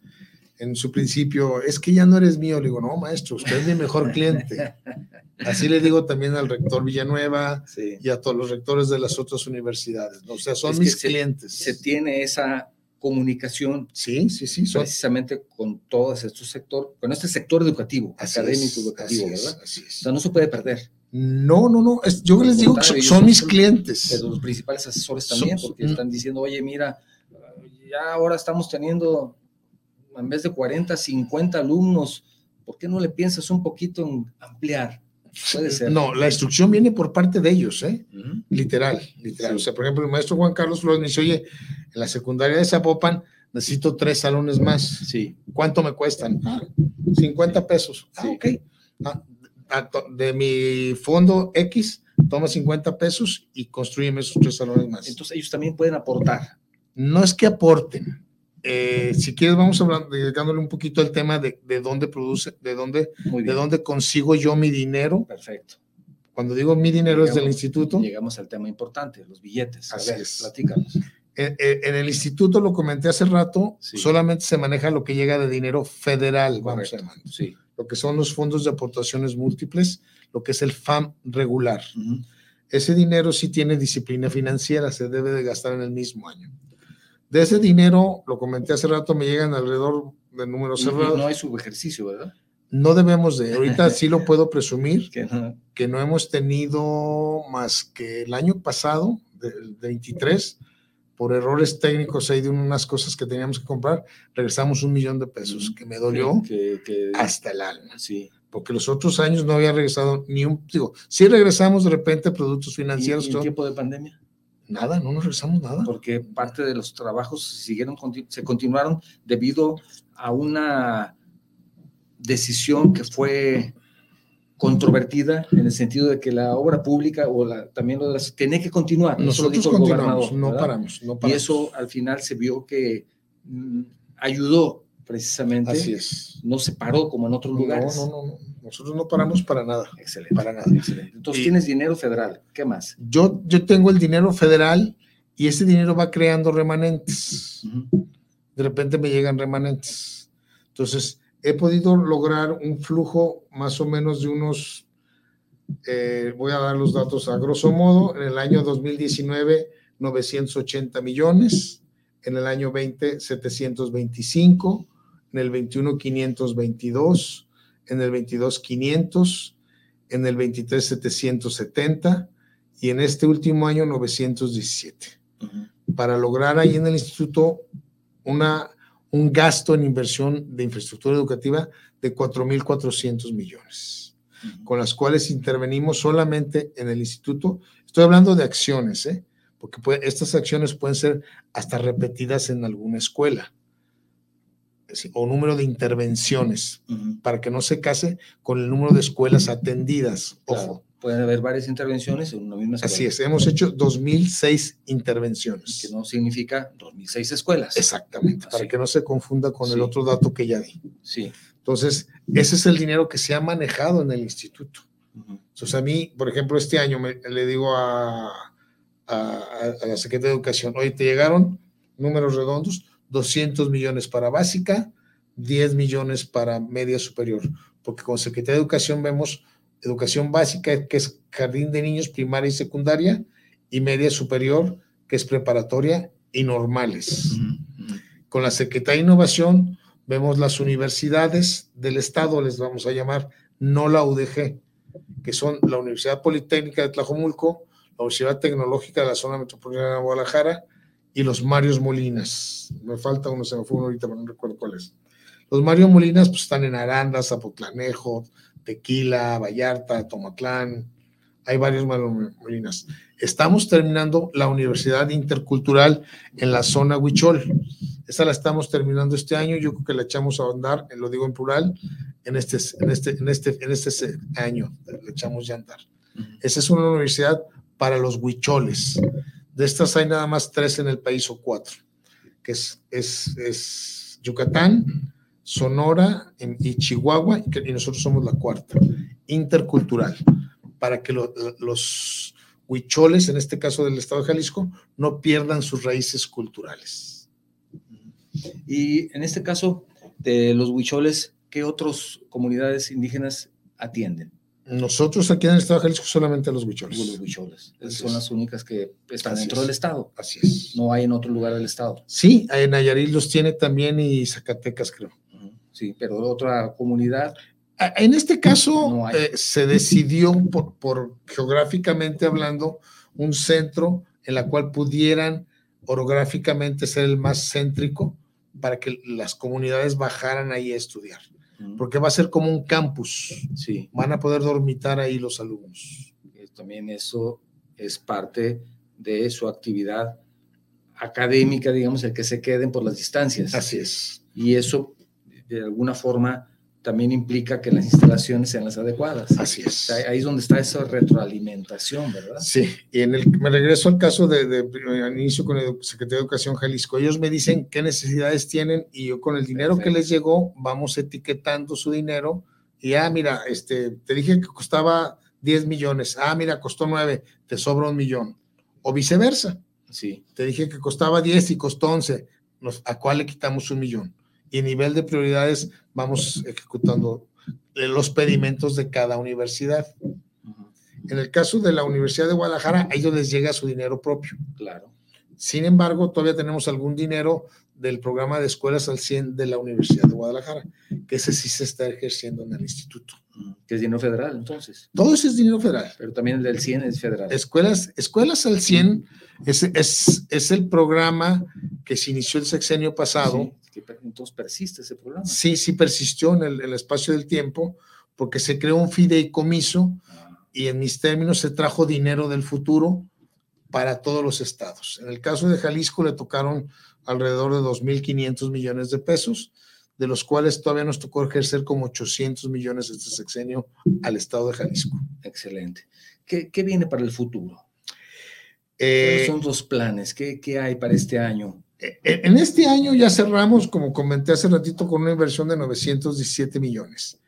en su principio, es que ya no eres mío. Le digo, no, maestro, usted es mi mejor cliente. Así le digo también al rector Villanueva Sí. y a todos los rectores de las otras universidades. ¿no? O sea, son Es mis se- clientes. Se tiene esa comunicación sí, sí, sí. Precisamente con todos estos sectores, con este sector educativo, así académico es, educativo, así es, ¿verdad? así O es. sea, no se puede perder. No, no, no. es- yo les digo que son, son mis clientes. Pero los principales asesores también, Son- porque mm. están diciendo, oye, mira, ya ahora estamos teniendo, en vez de 40, 50 alumnos, ¿por qué no le piensas un poquito en ampliar? Puede ser. No, la instrucción viene por parte de ellos, ¿eh? Literal, literal. Sí. O sea, por ejemplo, el maestro Juan Carlos Flores me dice, oye, en la secundaria de Zapopan necesito tres salones más. Sí, ¿Cuánto me cuestan? Ah, 50 pesos. Ah, ok. Ah, de mi fondo X, toma 50 pesos y construyeme esos tres salones más. entonces ellos también pueden aportar. no es que aporten. Eh, si quieres, vamos hablando, dedicándole un poquito al tema de, de dónde produce, de dónde, de dónde consigo yo mi dinero. Perfecto. Cuando digo mi dinero es del Llegamos- instituto. Llegamos al tema importante, los billetes. A Así ver, es. platícanos. En, en- en el instituto, lo comenté hace rato, Sí. solamente se maneja lo que llega de dinero federal, vamos a. Sí. Lo que son los fondos de aportaciones múltiples, lo que es el FAM regular. Ujú. Ese dinero sí tiene disciplina financiera, se debe de gastar en el mismo año. De ese dinero, lo comenté hace rato, me llegan alrededor de números No, cerrados. no hay subejercicio, ¿verdad? No debemos de, ahorita sí lo puedo presumir, Que no- que no hemos tenido más que el año pasado, del 23, por errores técnicos ahí de unas cosas que teníamos que comprar, regresamos un millón de pesos, que me dolió Que, que- hasta el alma, sí. porque los otros años no había regresado ni un, digo, sí regresamos de repente productos ¿Y, financieros, y en tiempo de pandemia? Nada, no nos regresamos nada. porque parte de los trabajos siguieron, conti- se continuaron debido a una decisión que fue controvertida en el sentido de que la obra pública o la, también lo de las tiene que continuar. Nosotros dijo el continuamos, no paramos, no Y paramos. eso al final se vio que mm, ayudó precisamente, Así es. no se paró como en otros No, lugares. no, no, no, nosotros no paramos para nada, Excelente. para nada. excelente. Entonces Y- tienes dinero federal. ¿Qué más? Yo, yo tengo el dinero federal y ese dinero va creando remanentes. De repente me llegan remanentes. Entonces, he podido lograr un flujo más o menos de unos, eh, voy a dar los datos a grosso modo, en el año 2019, 980 millones, en el año 20, 725, en el 21, 522, en el 22, 500, en el 23, 770 y en este último año, 917 Ujú. para lograr ahí en el instituto una, un gasto en inversión de infraestructura educativa de 4.400 millones, con las cuales intervenimos solamente en el instituto. Estoy hablando de acciones, ¿eh? porque puede- estas acciones pueden ser hasta repetidas en alguna escuela, o número de intervenciones, Ujú. para que no se case con el número de escuelas atendidas. Ojo, Pueden haber varias intervenciones en una misma escuela. Así es, hemos hecho 2006 intervenciones. Que no significa 2006 escuelas. Exactamente, para Así. que no se confunda con Sí. el otro dato que ya di. Sí. Entonces, ese es el dinero que se ha manejado en el instituto. Ujú. Entonces, a mí, por ejemplo, este año me- le digo a, a- a la Secretaría de Educación, oye, te llegaron números redondos, 200 millones para básica, 10 millones para media superior, porque con Secretaría de Educación vemos educación básica, que es jardín de niños, primaria y secundaria, y media superior, que es preparatoria y normales. Con la Secretaría de Innovación vemos las universidades del Estado, les vamos a llamar, no la UDG, que son la Universidad Politécnica de Tlajomulco, la Universidad Tecnológica de la Zona Metropolitana de Guadalajara y los Marios Molinas. Me falta uno, se me fue uno ahorita, pero no recuerdo cuál es. Los Mario Molinas pues, están en Aranda, Zapotlanejo, Tequila, Vallarta, Tomatlán. Hay varios Mario Molinas. Estamos terminando la Universidad Intercultural en la zona Huichol. Esa la estamos terminando este año. Yo creo que la echamos a andar, lo digo en plural, en este, en este, en este, en este año. La echamos ya a andar. Esa es una universidad para los huicholes. De estas hay nada más tres en el país o cuatro, que es, es, es Yucatán, Sonora y Chihuahua, y, nosotros somos la cuarta, intercultural, para que lo- los huicholes, en este caso del estado de Jalisco, no pierdan sus raíces culturales. Y en este caso de los huicholes, ¿qué otras comunidades indígenas atienden? Nosotros aquí en el estado de Jalisco solamente a los Los huicholes. huicholes. Esas Así son es. las únicas que están Así dentro es. del estado. Así es. No hay en otro lugar del estado. Sí, en Nayarit los tiene también y Zacatecas, creo. Sí, pero otra comunidad, En este caso, No eh, se decidió por, por geográficamente hablando un centro en la cual pudieran orográficamente ser el más céntrico para que las comunidades bajaran ahí a estudiar, porque va a ser como un campus, sí, van a poder dormitar ahí los alumnos. también eso es parte de su actividad académica, digamos, el que se queden por las distancias. Así es. Y eso, de alguna forma, también implica que las instalaciones sean las adecuadas. Así es. ahí es donde está esa retroalimentación, ¿verdad? Sí, y en el, me regreso al caso de, de, inicio con el Secretaría de Educación Jalisco. Ellos me dicen qué necesidades tienen y yo con el dinero que Perfecto. les llegó vamos etiquetando su dinero y ah, mira, este, te dije que costaba 10 millones, ah, mira, costó 9, te sobra un millón. O viceversa, Sí, te dije que costaba 10 y costó 11, nos- ¿a cuál le quitamos un millón? Y en nivel de prioridades vamos ejecutando los pedimentos de cada universidad. En el caso de la Universidad de Guadalajara, a ellos les llega su dinero propio. claro. Sin embargo, todavía tenemos algún dinero del programa de escuelas al 100 de la Universidad de Guadalajara, que ese sí se está ejerciendo en el instituto. Que es dinero federal, entonces. Todo ese es dinero federal. Pero también el del 100 es federal. Escuelas, escuelas al 100 es, es, es el programa que se inició el sexenio pasado. Sí, que entonces persiste ese programa. Sí, sí persistió en el, el espacio del tiempo, porque se creó un fideicomiso Ah, y en mis términos se trajo dinero del futuro para todos los estados. En el caso de Jalisco le tocaron alrededor de 2.500 millones de pesos, de los cuales todavía nos tocó ejercer como 800 millones este sexenio al estado de Jalisco. Excelente. ¿Qué, qué viene para el futuro? Eh, ¿Cuáles son los planes? ¿Qué, qué hay para este año? Eh, en este año ya cerramos, como comenté hace ratito, con una inversión de 917 millones.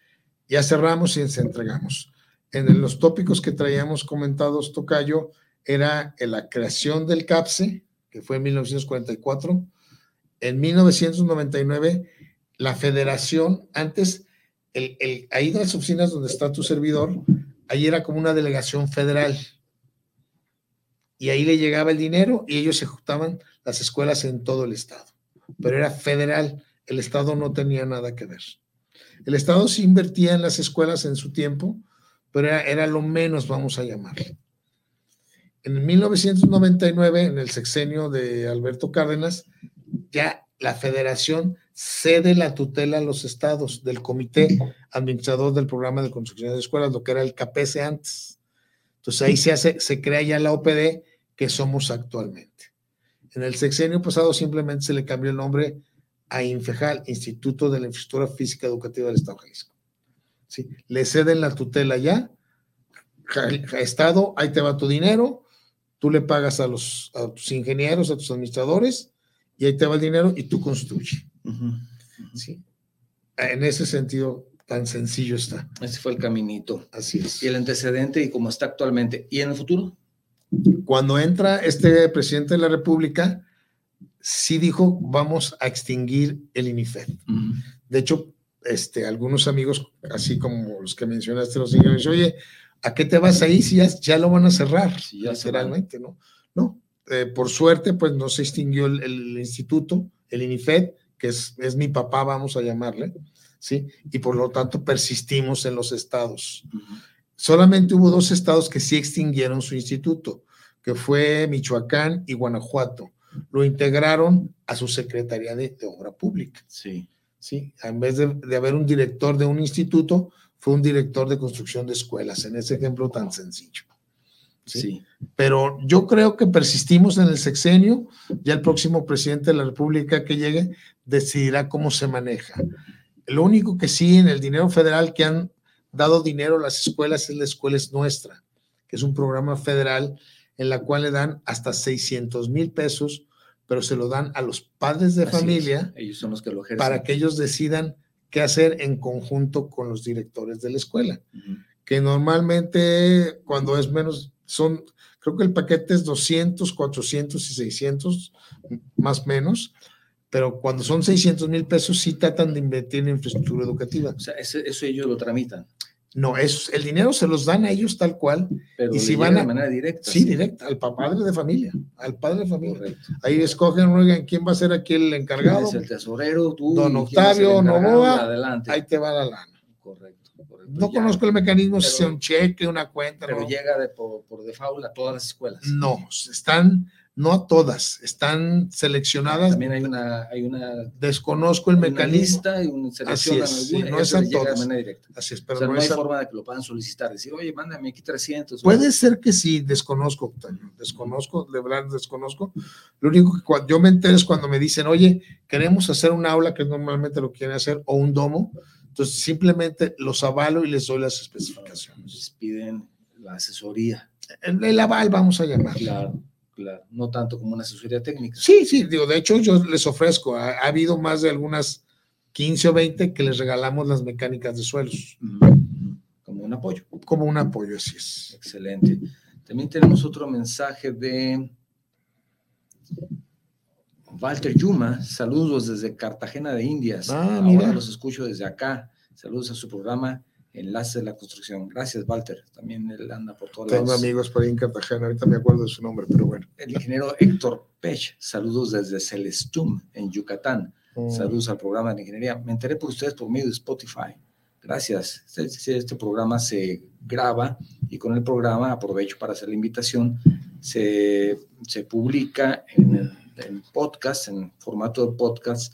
Ya cerramos y se entregamos. En los tópicos que traíamos comentados, Tocayo, era en la creación del CAPSE, que fue en 1944. En 1999, la federación, antes, el, el, ahí en las oficinas donde está tu servidor, ahí era como una delegación federal. Y ahí le llegaba el dinero y ellos ejecutaban las escuelas en todo el estado. Pero era federal, el estado no tenía nada que ver. El estado sí invertía en las escuelas en su tiempo, pero era, lo menos, vamos a llamarle. En 1999, en el sexenio de Alberto Cárdenas, ya la federación cede la tutela a los estados del comité administrador del programa de construcción de escuelas, lo que era el CAPESE antes. Entonces ahí se hace, se crea ya la OPD que somos actualmente. En el sexenio pasado simplemente se le cambió el nombre a INFEJAL, Instituto de la Infraestructura Física Educativa del Estado de Jalisco. ¿Sí? Le ceden la tutela ya Estado, ahí te va tu dinero, tú le pagas a, los, a tus ingenieros, a tus administradores, y ahí te va el dinero y tú construyes. ¿Sí? En ese sentido, tan sencillo está. Ese fue el caminito. Así es. Y el antecedente y cómo está actualmente. ¿Y en el futuro? Cuando entra este presidente de la República, sí dijo, vamos a extinguir el INIFED. De hecho, este, algunos amigos, así como los que mencionaste, los señores, oye, ¿a qué te vas ahí si ya, lo van a cerrar? Sí, ya literalmente, ¿no? No, eh, por suerte, pues no se extinguió el, instituto, el INIFED, que es, es, mi papá, vamos a llamarle, ¿sí? Y por lo tanto persistimos en los estados. Solamente hubo dos estados que sí extinguieron su instituto, que fue Michoacán y Guanajuato. Lo integraron a su Secretaría de, Obra Pública. Sí. ¿sí? En vez de, de, haber un director de un instituto, fue un director de construcción de escuelas, en ese ejemplo tan sencillo. ¿sí? Pero yo creo que persistimos en el sexenio, ya el próximo presidente de la República que llegue decidirá cómo se maneja. Lo único que sí, en el dinero federal que han dado dinero a las escuelas es la escuela es nuestra, que es un programa federal en la cual le dan hasta 600 mil pesos, pero se lo dan a los padres de familia. Ellos son los que lo. Para que ellos decidan qué hacer en conjunto con los directores de la escuela. Que normalmente, cuando es menos, son, creo que el paquete es 200, 400 y 600, más o menos. Pero cuando son 600 mil pesos, sí tratan de invertir en infraestructura educativa. O sea, eso ellos lo tramitan. No, es, el dinero se los dan a ellos tal cual. Pero y si van a, de manera directa. Sí, directa, al padre de familia, al padre de familia. Ahí escogen, oigan, quién va a ser aquí el encargado. Es el tesorero, tú. Don Octavio Novoa. Adelante. Ahí te va la lana. Correcto. correcto no conozco el mecanismo, si sea un cheque, una cuenta. Pero llega de, por, por default a todas las escuelas. No, están no a todas, están seleccionadas. También hay una, hay una desconozco el mecanismo. y un Así es, no es a todas. De. Así es, pero no, hay forma de que lo puedan solicitar, decir, oye, mándame aquí 300. Puede ser que sí, desconozco, desconozco, de verdad desconozco. Lo único que cuando yo me entero es cuando me dicen, oye, queremos hacer un aula que normalmente lo quieren hacer o un domo, entonces simplemente los avalo y les doy las especificaciones. Les piden la asesoría. El, el aval, vamos a llamar. Claro. Claro, no tanto como una asesoría técnica. Sí, sí, digo, de hecho yo les ofrezco, ha, habido más de algunas 15 o 20 que les regalamos las mecánicas de suelos. Como un apoyo. Como un apoyo, así es. Excelente. También tenemos otro mensaje de Walter Yuma, saludos desde Cartagena de Indias. Ah, Ahora los escucho desde acá. Saludos a su programa Enlace de la Construcción. Gracias, Walter. También él anda por todos Tengo amigos por ahí en Cartagena, ahorita me acuerdo de su nombre, pero bueno. El ingeniero Héctor Pech, saludos desde Celestum, en Yucatán. Mm. Saludos al programa de ingeniería. Me enteré por ustedes por medio de Spotify. Gracias. Este, este, programa se graba y con el programa, aprovecho para hacer la invitación, se, se publica en, en podcast, en formato de podcast,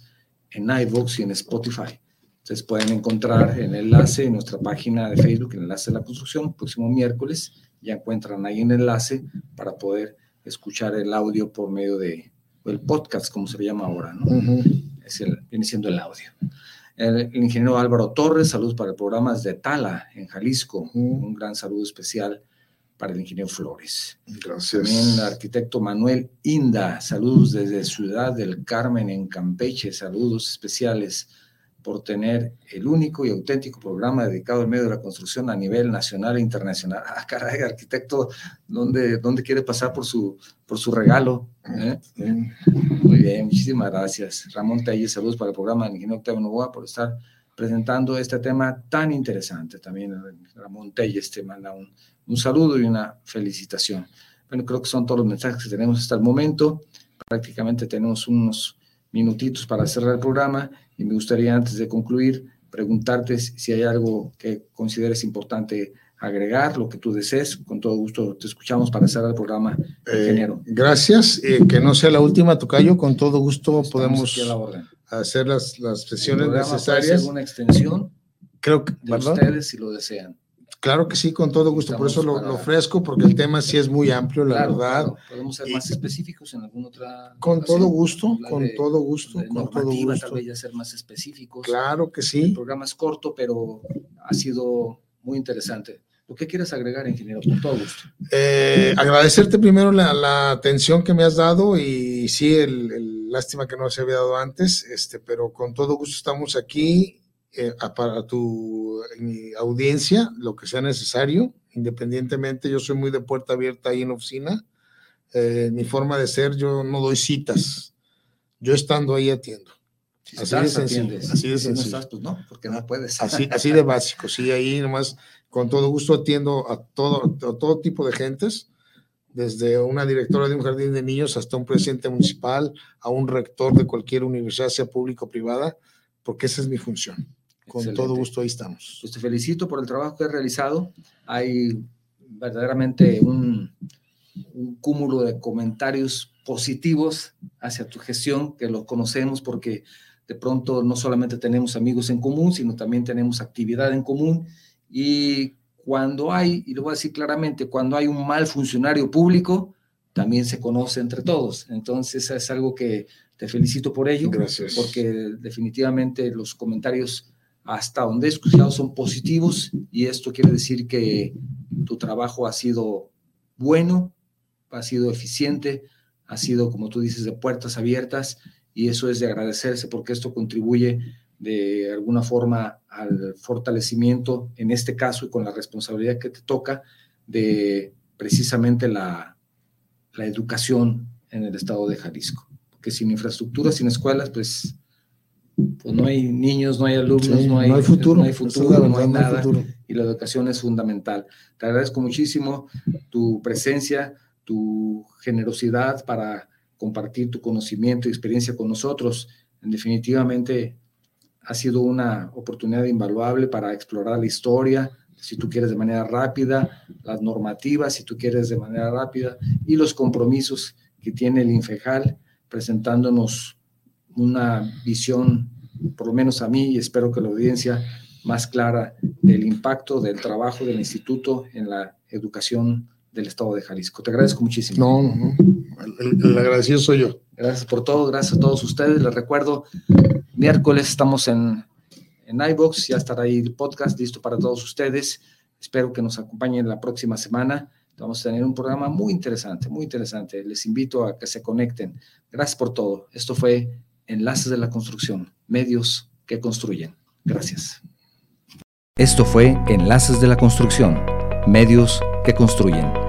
en iVoox y en Spotify. Ustedes pueden encontrar el enlace en nuestra página de Facebook, el enlace de la construcción, próximo miércoles. Ya encuentran ahí un enlace para poder escuchar el audio por medio de el podcast, como se le llama ahora, ¿no? es el, viene siendo el audio. El, ingeniero Álvaro Torres, saludos para el programa de Tala, en Jalisco. Un gran saludo especial para el ingeniero Flores. Gracias. También el arquitecto Manuel Inda, saludos desde Ciudad del Carmen, en Campeche, saludos especiales por tener el único y auténtico programa dedicado al medio de la construcción a nivel nacional e internacional. Ah, caray, arquitecto, ¿dónde, dónde quiere pasar por su, por su regalo? ¿Eh? Muy bien, muchísimas gracias. Ramón Telles, saludos para el programa del ingeniero Octavio Novoa por estar presentando este tema tan interesante. También Ramón Telles te manda un, un saludo y una felicitación. Bueno, creo que son todos los mensajes que tenemos hasta el momento. Prácticamente tenemos unos minutitos para cerrar el programa y me gustaría antes de concluir preguntarte si hay algo que consideres importante agregar, lo que tú desees. Con todo gusto te escuchamos para cerrar el programa, eh, ingeniero. gracias. Eh, que no sea la última, Tocayo. Con todo gusto podemos hacer las, las sesiones necesarias. una extensión Creo que, de ustedes si lo desean. Claro que sí, con todo gusto. Por eso lo, ofrezco, porque el tema sí es muy amplio, la verdad. Podemos ser más específicos en alguna otra. Con todo gusto, con todo gusto, con todo gusto. Tal vez ya ser más específicos. Claro que sí. El programa es corto, pero ha sido muy interesante. ¿Lo que quieres agregar, ingeniero? Con todo gusto. Eh, agradecerte primero la, atención que me has dado y sí, el, lástima que no se había dado antes, este, pero con todo gusto estamos aquí eh, para tu audiencia, lo que sea necesario, independientemente, yo soy muy de puerta abierta ahí en oficina. Eh, mi forma de ser, yo no doy citas, yo estando ahí atiendo. así, de sencillo, así de sencillo. no estás, pues no, porque no puedes. Así, así de básico, sí, ahí nomás con todo gusto atiendo a todo, a todo tipo de gentes, desde una directora de un jardín de niños hasta un presidente municipal, a un rector de cualquier universidad, sea pública o privada, porque esa es mi función. Con todo gusto ahí estamos. Pues te felicito por el trabajo que has realizado. Hay verdaderamente un, un cúmulo de comentarios positivos hacia tu gestión, que lo conocemos porque de pronto no solamente tenemos amigos en común, sino también tenemos actividad en común y cuando hay, y lo voy a decir claramente, cuando hay un mal funcionario público, también se conoce entre todos. Entonces es algo que te felicito por ello. Gracias. Porque definitivamente los comentarios hasta donde he escuchado son positivos y esto quiere decir que tu trabajo ha sido bueno, ha sido eficiente, ha sido, como tú dices, de puertas abiertas y eso es de agradecerse porque esto contribuye de alguna forma al fortalecimiento, en este caso, y con la responsabilidad que te toca, de precisamente la, la educación en el estado de Jalisco. Porque sin infraestructura, sin escuelas, pues, pues no hay niños, no hay alumnos, no, hay, futuro, no hay, futuro, no hay nada. Y la educación es fundamental. Te agradezco muchísimo tu presencia, tu generosidad para compartir tu conocimiento y experiencia con nosotros. Definitivamente ha sido una oportunidad invaluable para explorar la historia, si tú quieres de manera rápida, las normativas, si tú quieres de manera rápida, y los compromisos que tiene el Infejal, presentándonos una visión, por lo menos a mí, y espero que la audiencia, más clara del impacto del trabajo del instituto en la educación del Estado de Jalisco. Te agradezco muchísimo. No, no, el, el agradecido soy yo. Gracias por todo, gracias a todos ustedes. Les recuerdo, miércoles estamos en, en iBox, ya estará ahí el podcast listo para todos ustedes. Espero que nos acompañen la próxima semana. Vamos a tener un programa muy interesante, muy interesante. Les invito a que se conecten. Gracias por todo. Esto fue Enlaces de la Construcción, medios que construyen. Gracias. Esto fue Enlaces de la Construcción, medios que construyen